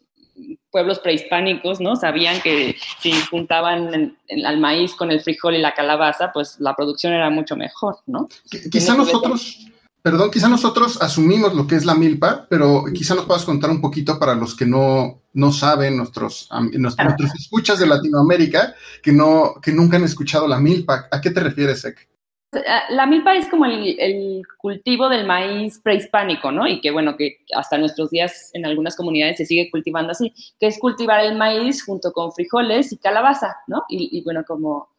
pueblos prehispánicos, ¿no? Sabían que si juntaban en- al maíz con el frijol y la calabaza, pues la producción era mucho mejor, ¿no? Qui- Quizá nosotros, perdón, quizá nosotros asumimos lo que es la milpa, pero quizá nos puedas contar un poquito para los que no, no saben, nuestros, nuestros, nuestros escuchas de Latinoamérica, que, no, que nunca han escuchado la milpa. ¿A qué te refieres, Ek? Ah, La milpa es como el, el cultivo del maíz prehispánico, ¿no? Y que bueno, que hasta nuestros días en algunas comunidades se sigue cultivando así, que es cultivar el maíz junto con frijoles y calabaza, ¿no? Y, bueno, como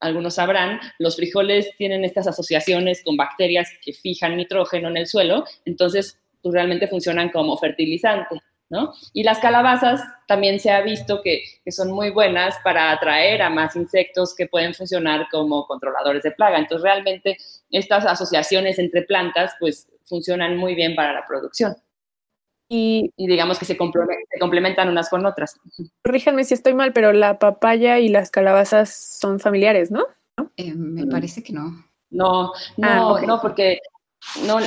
algunos sabrán, los frijoles tienen estas asociaciones con bacterias que fijan nitrógeno en el suelo, entonces pues, realmente funcionan como fertilizante. ¿No? Y las calabazas también se ha visto que, que, son muy buenas para atraer a más insectos que pueden funcionar como controladores de plaga. Entonces, realmente estas asociaciones entre plantas pues funcionan muy bien para la producción. Y, y digamos que se, complementan, se complementan unas con otras. Corríjanme si estoy mal, pero la papaya y las calabazas son familiares, ¿no? Eh, me parece que no. No, no, Ah, no, porque no,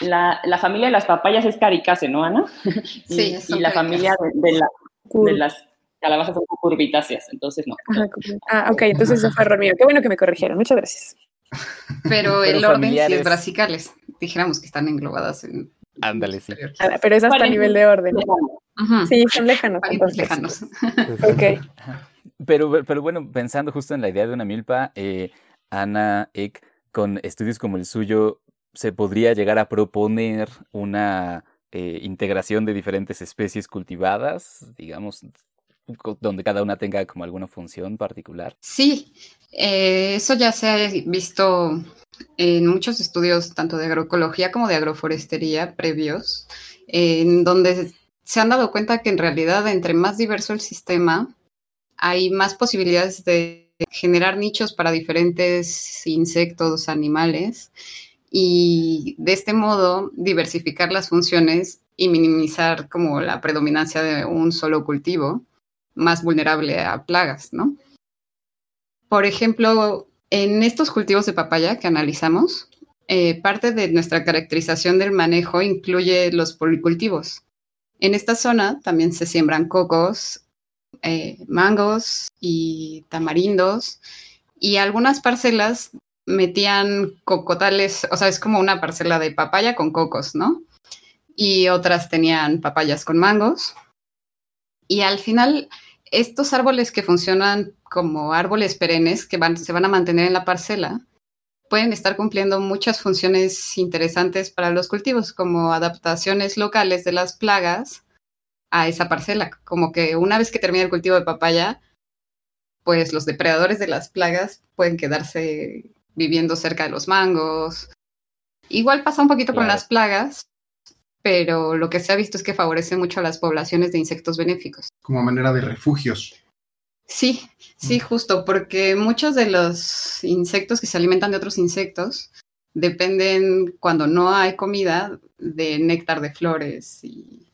la, la familia de las papayas es caricase, ¿no, Ana? Y, Sí, y son la familia de, de la- Cool. de las calabazas son curvitáceas, entonces no. Ajá. Ah, ok, entonces eso fue error mío. Qué bueno que me corrigieron. Muchas gracias. Pero, Pero el orden sí es brasicales. Dijéramos que están englobadas en. Ándale, sí. Ah, Pero es hasta nivel de orden. Sí, son lejanos. Entonces. lejanos. <laughs> Ok. Pero, pero bueno, pensando justo en la idea de una milpa, eh, Ana Ek, con estudios como el suyo, ¿se podría llegar a proponer una eh, integración de diferentes especies cultivadas, digamos, donde cada una tenga como alguna función particular? Sí, eh, eso ya se ha visto en muchos estudios, tanto de agroecología como de agroforestería previos, en donde se han dado cuenta que en realidad entre más diverso el sistema, hay más posibilidades de generar nichos para diferentes insectos, animales, y de este modo diversificar las funciones y minimizar como la predominancia de un solo cultivo más vulnerable a plagas, ¿no? Por ejemplo, en estos cultivos de papaya que analizamos, eh, parte de nuestra caracterización del manejo incluye los policultivos. En esta zona también se siembran cocos, eh, mangos y tamarindos y algunas parcelas metían cocotales, o sea, es como una parcela de papaya con cocos, ¿no? Y otras tenían papayas con mangos. Y al final, estos árboles que funcionan como árboles perennes, que se van a mantener en la parcela, pueden estar cumpliendo muchas funciones interesantes para los cultivos, como adaptaciones locales de las plagas a esa parcela. Como que una vez que termina el cultivo de papaya, pues los depredadores de las plagas pueden quedarse viviendo cerca de los mangos. Igual pasa un poquito con las plagas, pero lo que se ha visto es que favorece mucho a las poblaciones de insectos benéficos. Como manera de refugios. Sí, sí, justo, porque muchos de los insectos que se alimentan de otros insectos dependen, cuando no hay comida, de néctar de flores y,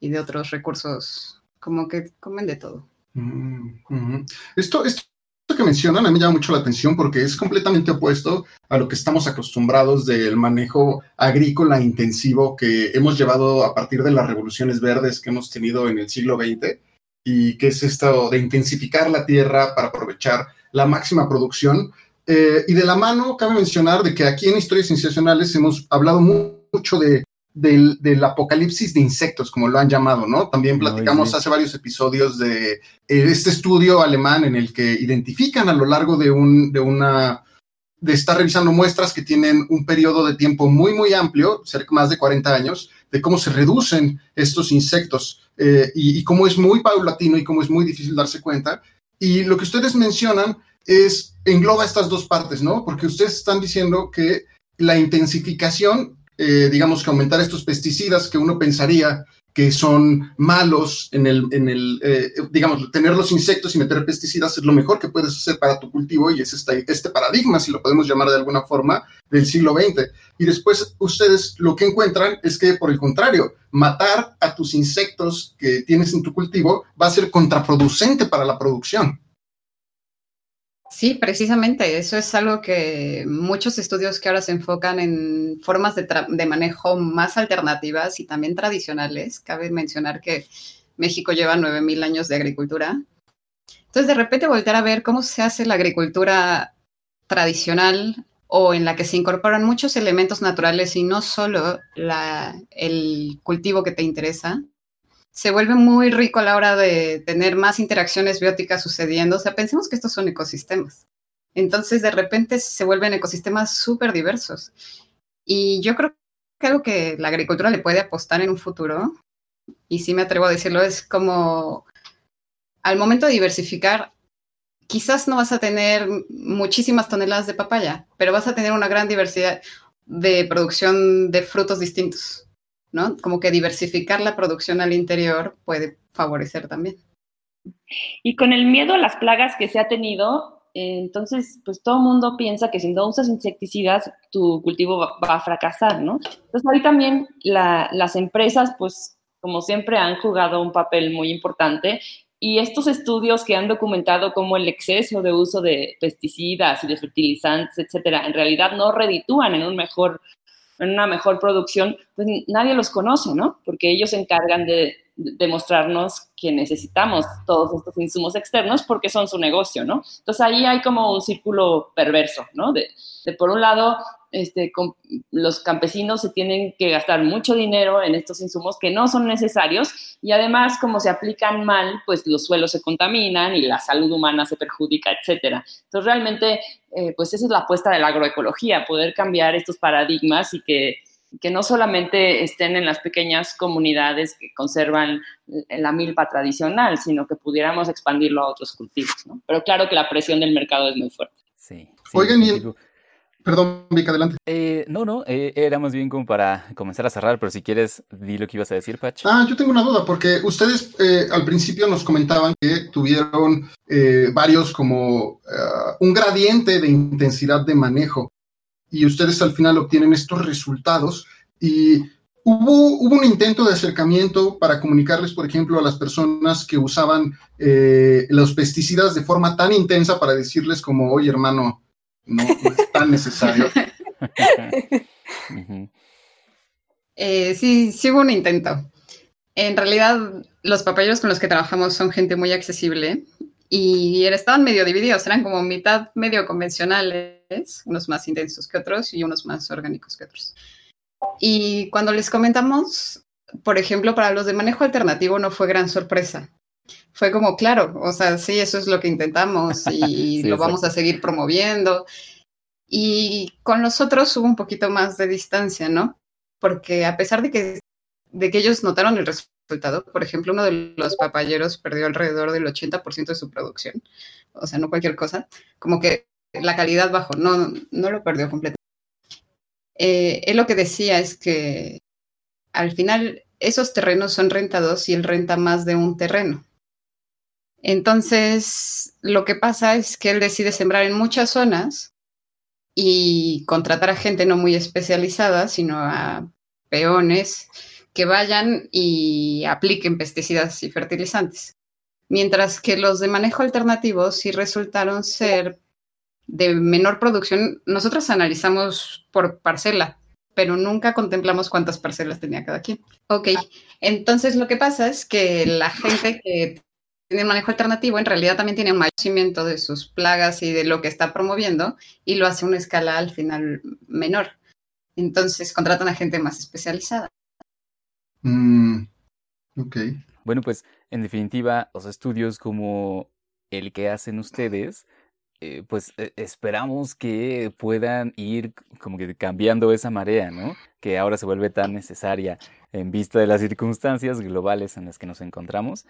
y de otros recursos, como que comen de todo. Mm, ujú. Esto, esto que mencionan a mí llama mucho la atención porque es completamente opuesto a lo que estamos acostumbrados del manejo agrícola intensivo que hemos llevado a partir de las revoluciones verdes que hemos tenido en el siglo XX y que es esto de intensificar la tierra para aprovechar la máxima producción. Eh, y de la mano cabe mencionar de que aquí en Historias Sensacionales hemos hablado mu- mucho de, del, del apocalipsis de insectos, como lo han llamado, ¿no? También platicamos sí. hace varios episodios de eh, este estudio alemán en el que identifican a lo largo de, un, de una de estar revisando muestras que tienen un periodo de tiempo muy, muy amplio, cerca más de 40 años, de cómo se reducen estos insectos eh, y, y cómo es muy paulatino y cómo es muy difícil darse cuenta. Y lo que ustedes mencionan es, engloba estas dos partes, ¿no? Porque ustedes están diciendo que la intensificación, eh, digamos que aumentar estos pesticidas que uno pensaría que son malos en el, en el eh, digamos, tener los insectos y meter pesticidas es lo mejor que puedes hacer para tu cultivo y es este, este paradigma, si lo podemos llamar de alguna forma, del siglo XX. Y después ustedes lo que encuentran es que, por el contrario, matar a tus insectos que tienes en tu cultivo va a ser contraproducente para la producción. Sí, precisamente, eso es algo que muchos estudios que ahora se enfocan en formas de, manejo más alternativas y también tradicionales. Cabe mencionar que México lleva 9.000 años de agricultura. Entonces, de repente voltear a ver cómo se hace la agricultura tradicional o en la que se incorporan muchos elementos naturales y no solo el cultivo que te interesa, se vuelve muy rico a la hora de tener más interacciones bióticas sucediendo. O sea, pensemos que estos son ecosistemas. Entonces, de repente se vuelven ecosistemas súper diversos. Y yo creo que algo que la agricultura le puede apostar en un futuro, y sí me atrevo a decirlo, es como al momento de diversificar, quizás no vas a tener muchísimas toneladas de papaya, pero vas a tener una gran diversidad de producción de frutos distintos. ¿No? Como que diversificar la producción al interior puede favorecer también. Y con el miedo a las plagas que se ha tenido, eh, entonces, pues todo el mundo piensa que si no usas insecticidas, tu cultivo va, a fracasar, ¿no? Entonces, ahí también la, las empresas, pues, como siempre, han jugado un papel muy importante. Y estos estudios que han documentado cómo el exceso de uso de pesticidas y de fertilizantes, etcétera, en realidad no reditúan en un mejor en una mejor producción, pues nadie los conoce, ¿no? Porque ellos se encargan de demostrarnos que necesitamos todos estos insumos externos porque son su negocio, ¿no? Entonces ahí hay como un círculo perverso, ¿no? De, de por un lado, este, con, los campesinos se tienen que gastar mucho dinero en estos insumos que no son necesarios y además como se aplican mal, pues los suelos se contaminan y la salud humana se perjudica, etcétera. Entonces realmente, eh, pues esa es la apuesta de la agroecología, poder cambiar estos paradigmas y que que no solamente estén en las pequeñas comunidades que conservan la milpa tradicional, sino que pudiéramos expandirlo a otros cultivos, ¿no? Pero claro que la presión del mercado es muy fuerte. Sí. sí Oigan, y. perdón, Vic, adelante. Eh, no, no, eh, era más bien como para comenzar a cerrar, pero si quieres, di lo que ibas a decir, Pach. Ah, yo tengo una duda, porque ustedes eh, al principio nos comentaban que tuvieron eh, varios como uh, un gradiente de intensidad de manejo y ustedes al final obtienen estos resultados y hubo, hubo un intento de acercamiento para comunicarles, por ejemplo, a las personas que usaban eh, los pesticidas de forma tan intensa para decirles como, oye hermano, no, no es tan necesario. <laughs> uh -huh. eh, sí, sí hubo un intento. En realidad, los papayeros con los que trabajamos son gente muy accesible y estaban medio divididos, eran como mitad medio convencionales unos más intensos que otros y unos más orgánicos que otros. Y cuando les comentamos, por ejemplo, para los de manejo alternativo no fue gran sorpresa. Fue como, claro, o sea, sí, eso es lo que intentamos y <laughs> Sí, lo vamos a seguir promoviendo. Y con los otros hubo un poquito más de distancia, ¿no? Porque a pesar de que, de que ellos notaron el resultado, por ejemplo, uno de los papayeros perdió alrededor del 80% de su producción, o sea, no cualquier cosa, como que la calidad bajó, no, no lo perdió completamente. Eh, él lo que decía es que al final esos terrenos son rentados y él renta más de un terreno. Entonces, lo que pasa es que él decide sembrar en muchas zonas y contratar a gente no muy especializada, sino a peones que vayan y apliquen pesticidas y fertilizantes. Mientras que los de manejo alternativo sí resultaron ser de menor producción. Nosotros analizamos por parcela, pero nunca contemplamos cuántas parcelas tenía cada quien. Ok, entonces lo que pasa es que la gente que tiene manejo alternativo en realidad también tiene un conocimiento de sus plagas y de lo que está promoviendo y lo hace a una escala al final menor. Entonces contratan a gente más especializada. Mm, ok. Bueno, pues en definitiva, los estudios como el que hacen ustedes, eh, pues eh, esperamos que puedan ir como que cambiando esa marea, ¿no? Que ahora se vuelve tan necesaria en vista de las circunstancias globales en las que nos encontramos.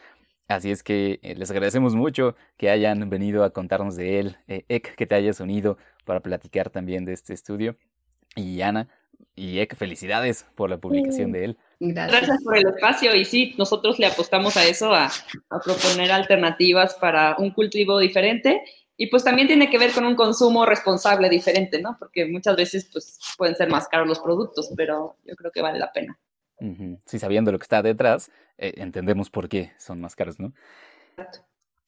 Así es que eh, les agradecemos mucho que hayan venido a contarnos de él, eh, Ek, que te hayas unido para platicar también de este estudio. Y Ana y Ek, felicidades por la publicación de él. Gracias. Gracias por el espacio y sí, nosotros le apostamos a eso, a, a proponer alternativas para un cultivo diferente y pues también tiene que ver con un consumo responsable diferente, ¿no? Porque muchas veces pues pueden ser más caros los productos, pero yo creo que vale la pena. Ujú. Sí, sabiendo lo que está detrás, eh, entendemos por qué son más caros, ¿no?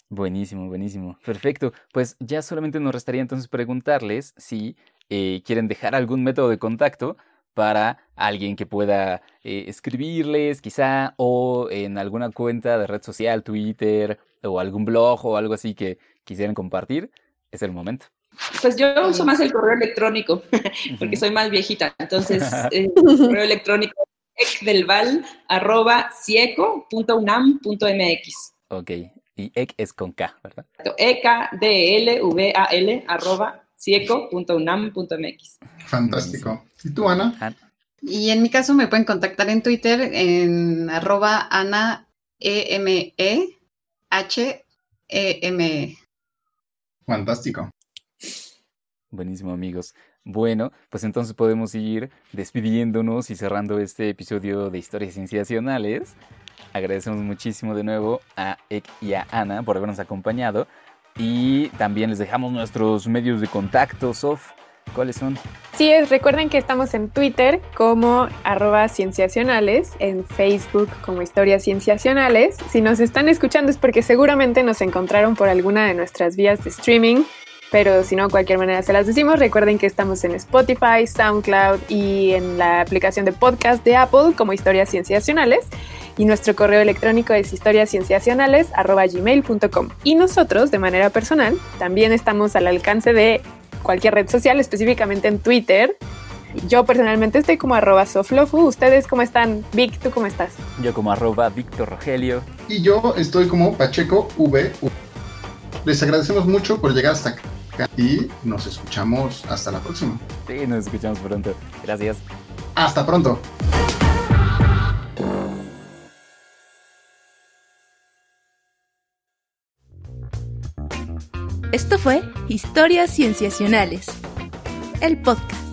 Buenísimo, buenísimo. Perfecto. Pues ya solamente nos restaría entonces preguntarles si eh, quieren dejar algún método de contacto para alguien que pueda eh, escribirles, quizá, o en alguna cuenta de red social, Twitter, o algún blog o algo así que quisieran compartir. Es el momento. Pues yo uso más el correo electrónico, <laughs> porque soy más viejita, entonces <laughs> eh, correo electrónico ecdelval arroba cieco.unam.mx. Ok. Y Ek es con K, ¿verdad? E E-K-D-L-V-A-L arroba cieco.unam.mx. Fantástico. ¿Y tú, Ana? Han- Y en mi caso me pueden contactar en Twitter en arroba ana e m e h e m e. Fantástico. Buenísimo, amigos. Bueno, pues entonces podemos ir despidiéndonos y cerrando este episodio de Historias Cienciacionales. Agradecemos muchísimo de nuevo a Ek y a Ana por habernos acompañado. Y también les dejamos nuestros medios de contacto, Sof. ¿Cuáles son? Sí, es, recuerden que estamos en Twitter como arroba cienciacionales, en Facebook como historias cienciacionales. Si nos están escuchando es porque seguramente nos encontraron por alguna de nuestras vías de streaming, pero si no, de cualquier manera se las decimos. Recuerden que estamos en Spotify, SoundCloud y en la aplicación de podcast de Apple como historias cienciacionales. Y nuestro correo electrónico es historiascienciacionales.gmail.com. Y nosotros, de manera personal, también estamos al alcance de cualquier red social, específicamente en Twitter. Yo personalmente estoy como arroba soflofu. ¿Ustedes cómo están? Vic, ¿tú cómo estás? Yo como arroba Víctor Rogelio. Y yo estoy como Pacheco V. Les agradecemos mucho por llegar hasta acá y nos escuchamos hasta la próxima. Sí, nos escuchamos pronto. Gracias. Hasta pronto. Esto fue Historias Cienciacionales, el podcast.